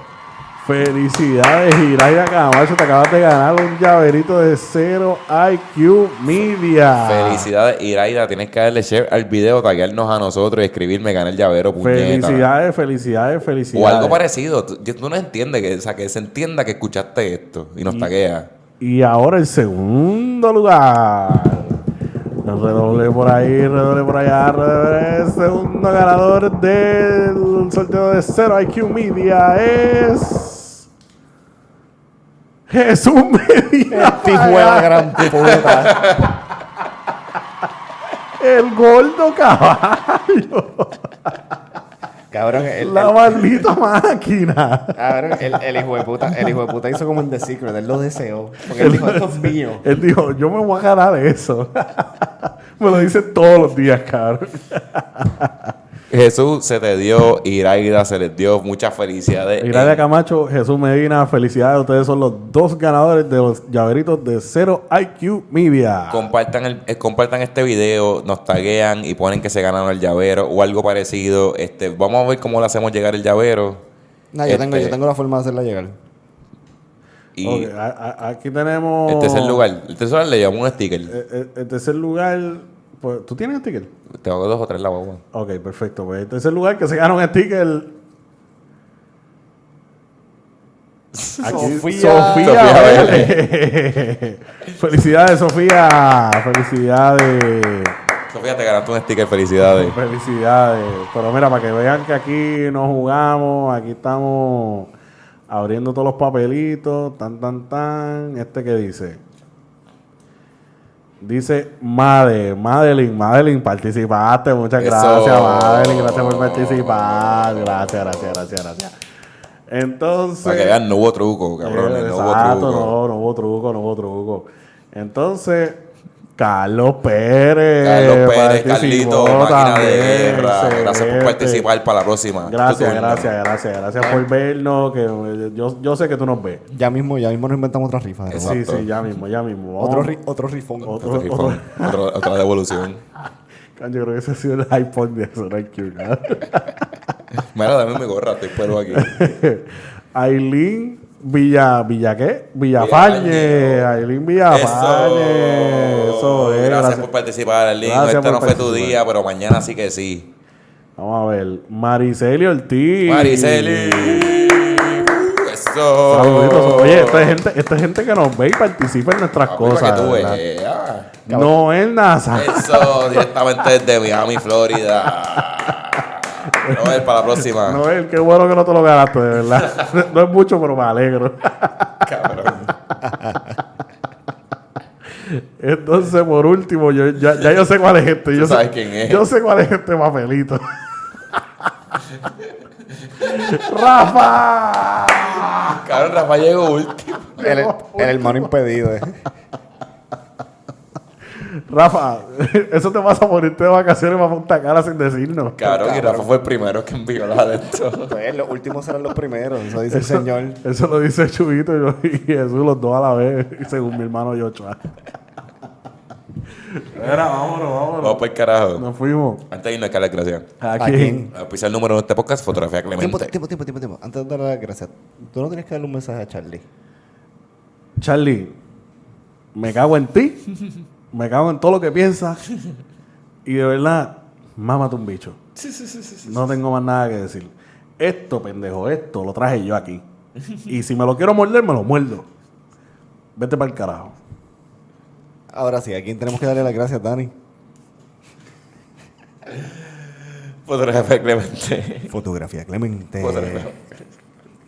Felicidades, Iraida Camacho. Te acabas de ganar un llaverito de Zero IQ Media.
Felicidades, Iraida. Tienes que darle share al video, taguearnos a nosotros y escribirme ganar el llavero, puñeta.
Felicidades, felicidades,
O
felicidades.
algo parecido. Tú, tú no entiendes, que, o sea, que se entienda que escuchaste esto y nos taguea.
Y ahora el segundo lugar. Redoble por ahí, redoble por allá. redoble. segundo ganador del sorteo de Zero IQ Media es. Jesús
de la gran puta.
El gordo caballo.
Cabrón, el,
La
el-
maldita máquina.
cabrón, el, el hijo de puta, el hijo de puta hizo como en The Secret, él lo deseó. Porque él dijo, esto es mío.
Él dijo, yo me voy a ganar eso. me lo dice todos los días, cabrón.
Jesús se te dio, Iraida se les dio muchas felicidades.
Iraida Camacho, Jesús Medina, felicidades. Ustedes son los dos ganadores de los llaveritos de Zero IQ Media.
Compartan, el, eh, compartan este video, nos taguean y ponen que se ganaron el llavero o algo parecido. Este, vamos a ver cómo le hacemos llegar el llavero.
No, yo, tengo,
Este,
yo tengo la forma de hacerla llegar.
Y
Ok, a- a- aquí tenemos.
el tercer lugar, el tercer lugar le llevamos un sticker.
Eh, eh, El tercer lugar Pues, ¿Tú tienes sticker?
Tengo dos o tres la guagua.
Ok, perfecto. Pues este es el lugar que se gana un sticker. Aquí,
Sofía.
Sofía
Sofía
Vélez. Felicidades, Sofía. Felicidades.
Sofía, te ganaste un sticker, felicidades.
Felicidades. Pero mira, para que vean que aquí no jugamos, aquí estamos abriendo todos los papelitos, tan, tan, tan. Este que dice. Dice Made, Madeline, Madeline, participaste, muchas
Eso.
gracias, Madeline, gracias por participar, gracias, gracias, gracias, gracias. Entonces,
Para que vean, no hubo truco, cabrones,
eh,
no hubo truco.
no, no hubo truco, no hubo truco. Entonces, Carlos Pérez.
Carlos Pérez, Carlito, máquina de guerra. Gracias por participar para la próxima.
Gracias, gracias, gracias, gracias por vernos. Que yo, yo sé que tú nos ves.
Ya mismo, ya mismo nos inventamos otra rifa.
Sí, sí, ya mismo, ya mismo.
Otro, ri- otro rifón.
Otro-
Otro rifón, otro- otra devolución.
Yo creo que ese ha sido el iPhone de eso, no hay que ¿no?
Mira, dame mi gorra, estoy pelo aquí.
Aileen Villa, Villa qué? Villafañe. Aileen Villafañe. Eso, es.
Gracias,
Gracias.
por participar.
Gracias
Este no fue tu día, pero mañana sí que sí.
Vamos a ver. Mariceli Ortiz.
Mariceli. Eso.
Saluditos. Oye, esta es, gente, esta es gente que nos ve y participa en nuestras cosas.
que tú
¿verdad?
veas.
Noel Naza.
Eso, directamente desde Miami, Florida. Noel, para la próxima.
Noel, qué bueno que no te lo ganaste, de verdad. No es mucho, pero me alegro.
Cabrón.
Entonces, por último, yo, ya, ya yo sé cuál es este. Yo
sabes
sé,
quién es.
Yo sé cuál es este papelito. ¡Rafa!
Cabrón, Rafa llegó último.
El, el hermano impedido. eh.
Rafa, eso te pasa por irte de vacaciones para Punta Cana sin decirnos.
Cabrón, y Rafa fue el primero que envió la de esto.
Pues los últimos serán los primeros. Eso dice el señor.
eso lo dice Chubito y, yo- y Jesús, los dos a la vez, según mi hermano Yochoa. Mira, vámonos, vámonos.
Vamos por el carajo.
Nos fuimos.
Antes de irnos, que darle gracias.
Aquí.
¿A quién?
A pisar el número de este podcast, fotografía
Tiempo,
Clemente.
tiempo, tiempo, tiempo, tiempo. Antes de darle las gracias, tú no tienes que darle un mensaje a Charlie.
Charlie, me cago en ti, me cago en todo lo que piensas y de verdad, mámate un bicho. No tengo más nada que decir. Esto, pendejo, esto lo traje yo aquí. Y si me lo quiero morder, me lo muerdo. Vete para el carajo.
Ahora sí, ¿a quién tenemos que darle las gracias, Dani?
Fotografía Clemente.
Fotografía Clemente.
Fotografía.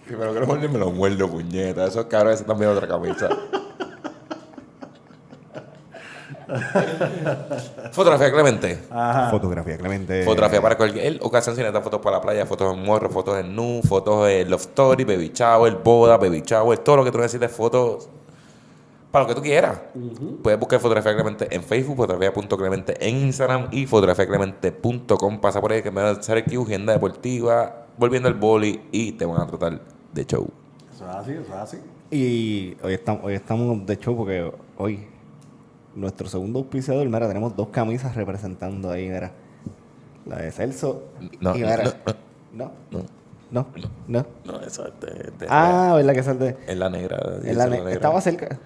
Primero que lo muerde, me lo muerdo, puñeta. Esos cabrones están viendo otra camisa. Fotografía Clemente.
Ajá.
Fotografía Clemente.
Fotografía para cualquier ocasión, sin fotos para la playa, fotos en morro, fotos en nu, fotos en love story, baby shower, boda, baby shower, todo lo que tú necesites, fotos para lo que tú quieras. Puedes buscar Fotografía Clemente en Facebook, fotografía.clemente en Instagram y fotografiaclemente.com. Pasa por ahí que me van a hacer aquí agenda deportiva, volviendo al boli y te van a tratar de show.
Eso es así, eso es así.
Y hoy estamos, hoy estamos de show porque hoy, nuestro segundo auspiciador, mira, tenemos dos camisas representando ahí, mira. La de Celso.
No,
y mira.
no,
No,
No,
no, no.
no, eso es de, de-
Ah, ¿verdad que es el de.?
es la negra.
en
es
la
la
ne-
negra.
Estaba cerca.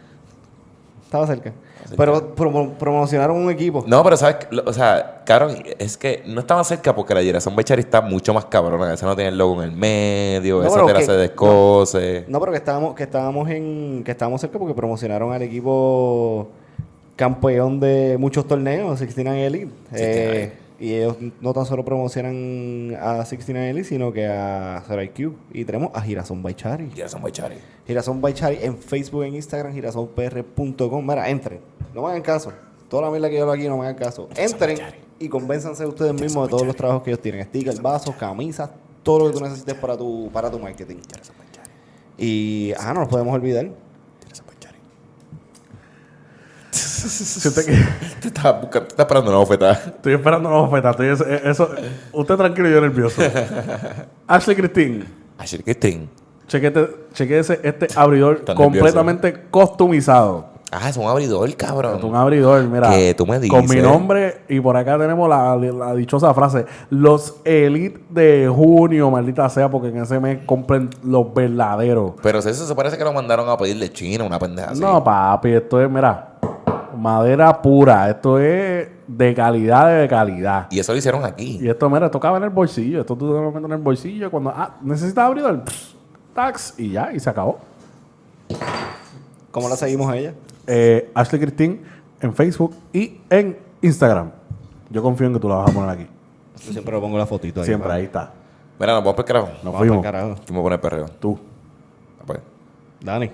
Estaba cerca.
cerca.
Pero promo- promocionaron un equipo.
No, pero sabes, o sea, cabrón, es que no estaba cerca porque la Gerson Bechari está mucho más cabrona. Esa no tiene el logo en el medio,
No,
esa
pero
te la
que-
se descose.
No, pero que estábamos, que estábamos en. que estábamos cerca porque promocionaron al equipo campeón de muchos torneos, 69 Elite.
69.
Eh, y ellos no tan solo promocionan a 69 Elite, sino que a Sarai Q. Y tenemos a Girasón Baichari.
Gerson Bechari.
Girasón Baichari en Facebook, en Instagram, girasonpr.com. Mira, entren. No me hagan caso. Toda la mierda que yo hablo aquí no me hagan caso. Entren y convénzanse ustedes mismos de todos los trabajos que ellos tienen. Stickers, vasos, camisas, todo lo que tú necesites para tu, para tu marketing. Y, ah, no nos podemos olvidar.
Si usted que-
Te estás buscando, te estás esperando una bofetada.
estoy esperando una bofeta. Estoy, eso, usted tranquilo, yo nervioso. Ashley Christine,
Ashley Christine.
chequete, chequete este abridor completamente customizado.
Ah, es un abridor, cabrón.
Un abridor, mira.
Que tú me
Con mi
dices.
nombre y por acá tenemos la, la dichosa frase. Los Elite de junio, maldita sea, porque en ese mes compren los verdaderos.
Pero eso se parece que lo mandaron a pedirle China, una pendeja así.
No, papi, esto es, mira. Madera pura. Esto es de calidad, de calidad.
Y eso lo hicieron aquí.
Y esto, mira, tocaba en el bolsillo. Esto tú te lo metes en el bolsillo. Cuando, ah, necesitas abridor, pss, tax, y ya, y se acabó.
¿Cómo la seguimos a ella?
Eh, Ashley Christine en Facebook y en Instagram. Yo confío en que tú la vas a poner aquí.
Yo siempre le pongo la fotito ahí.
Siempre, ahí está.
Mira, nos vamos para el carajo.
Nos
Vamos
fuimos.
pa'l carajo.
¿Quién me pone perreo?
Tú.
Pues.
Dani.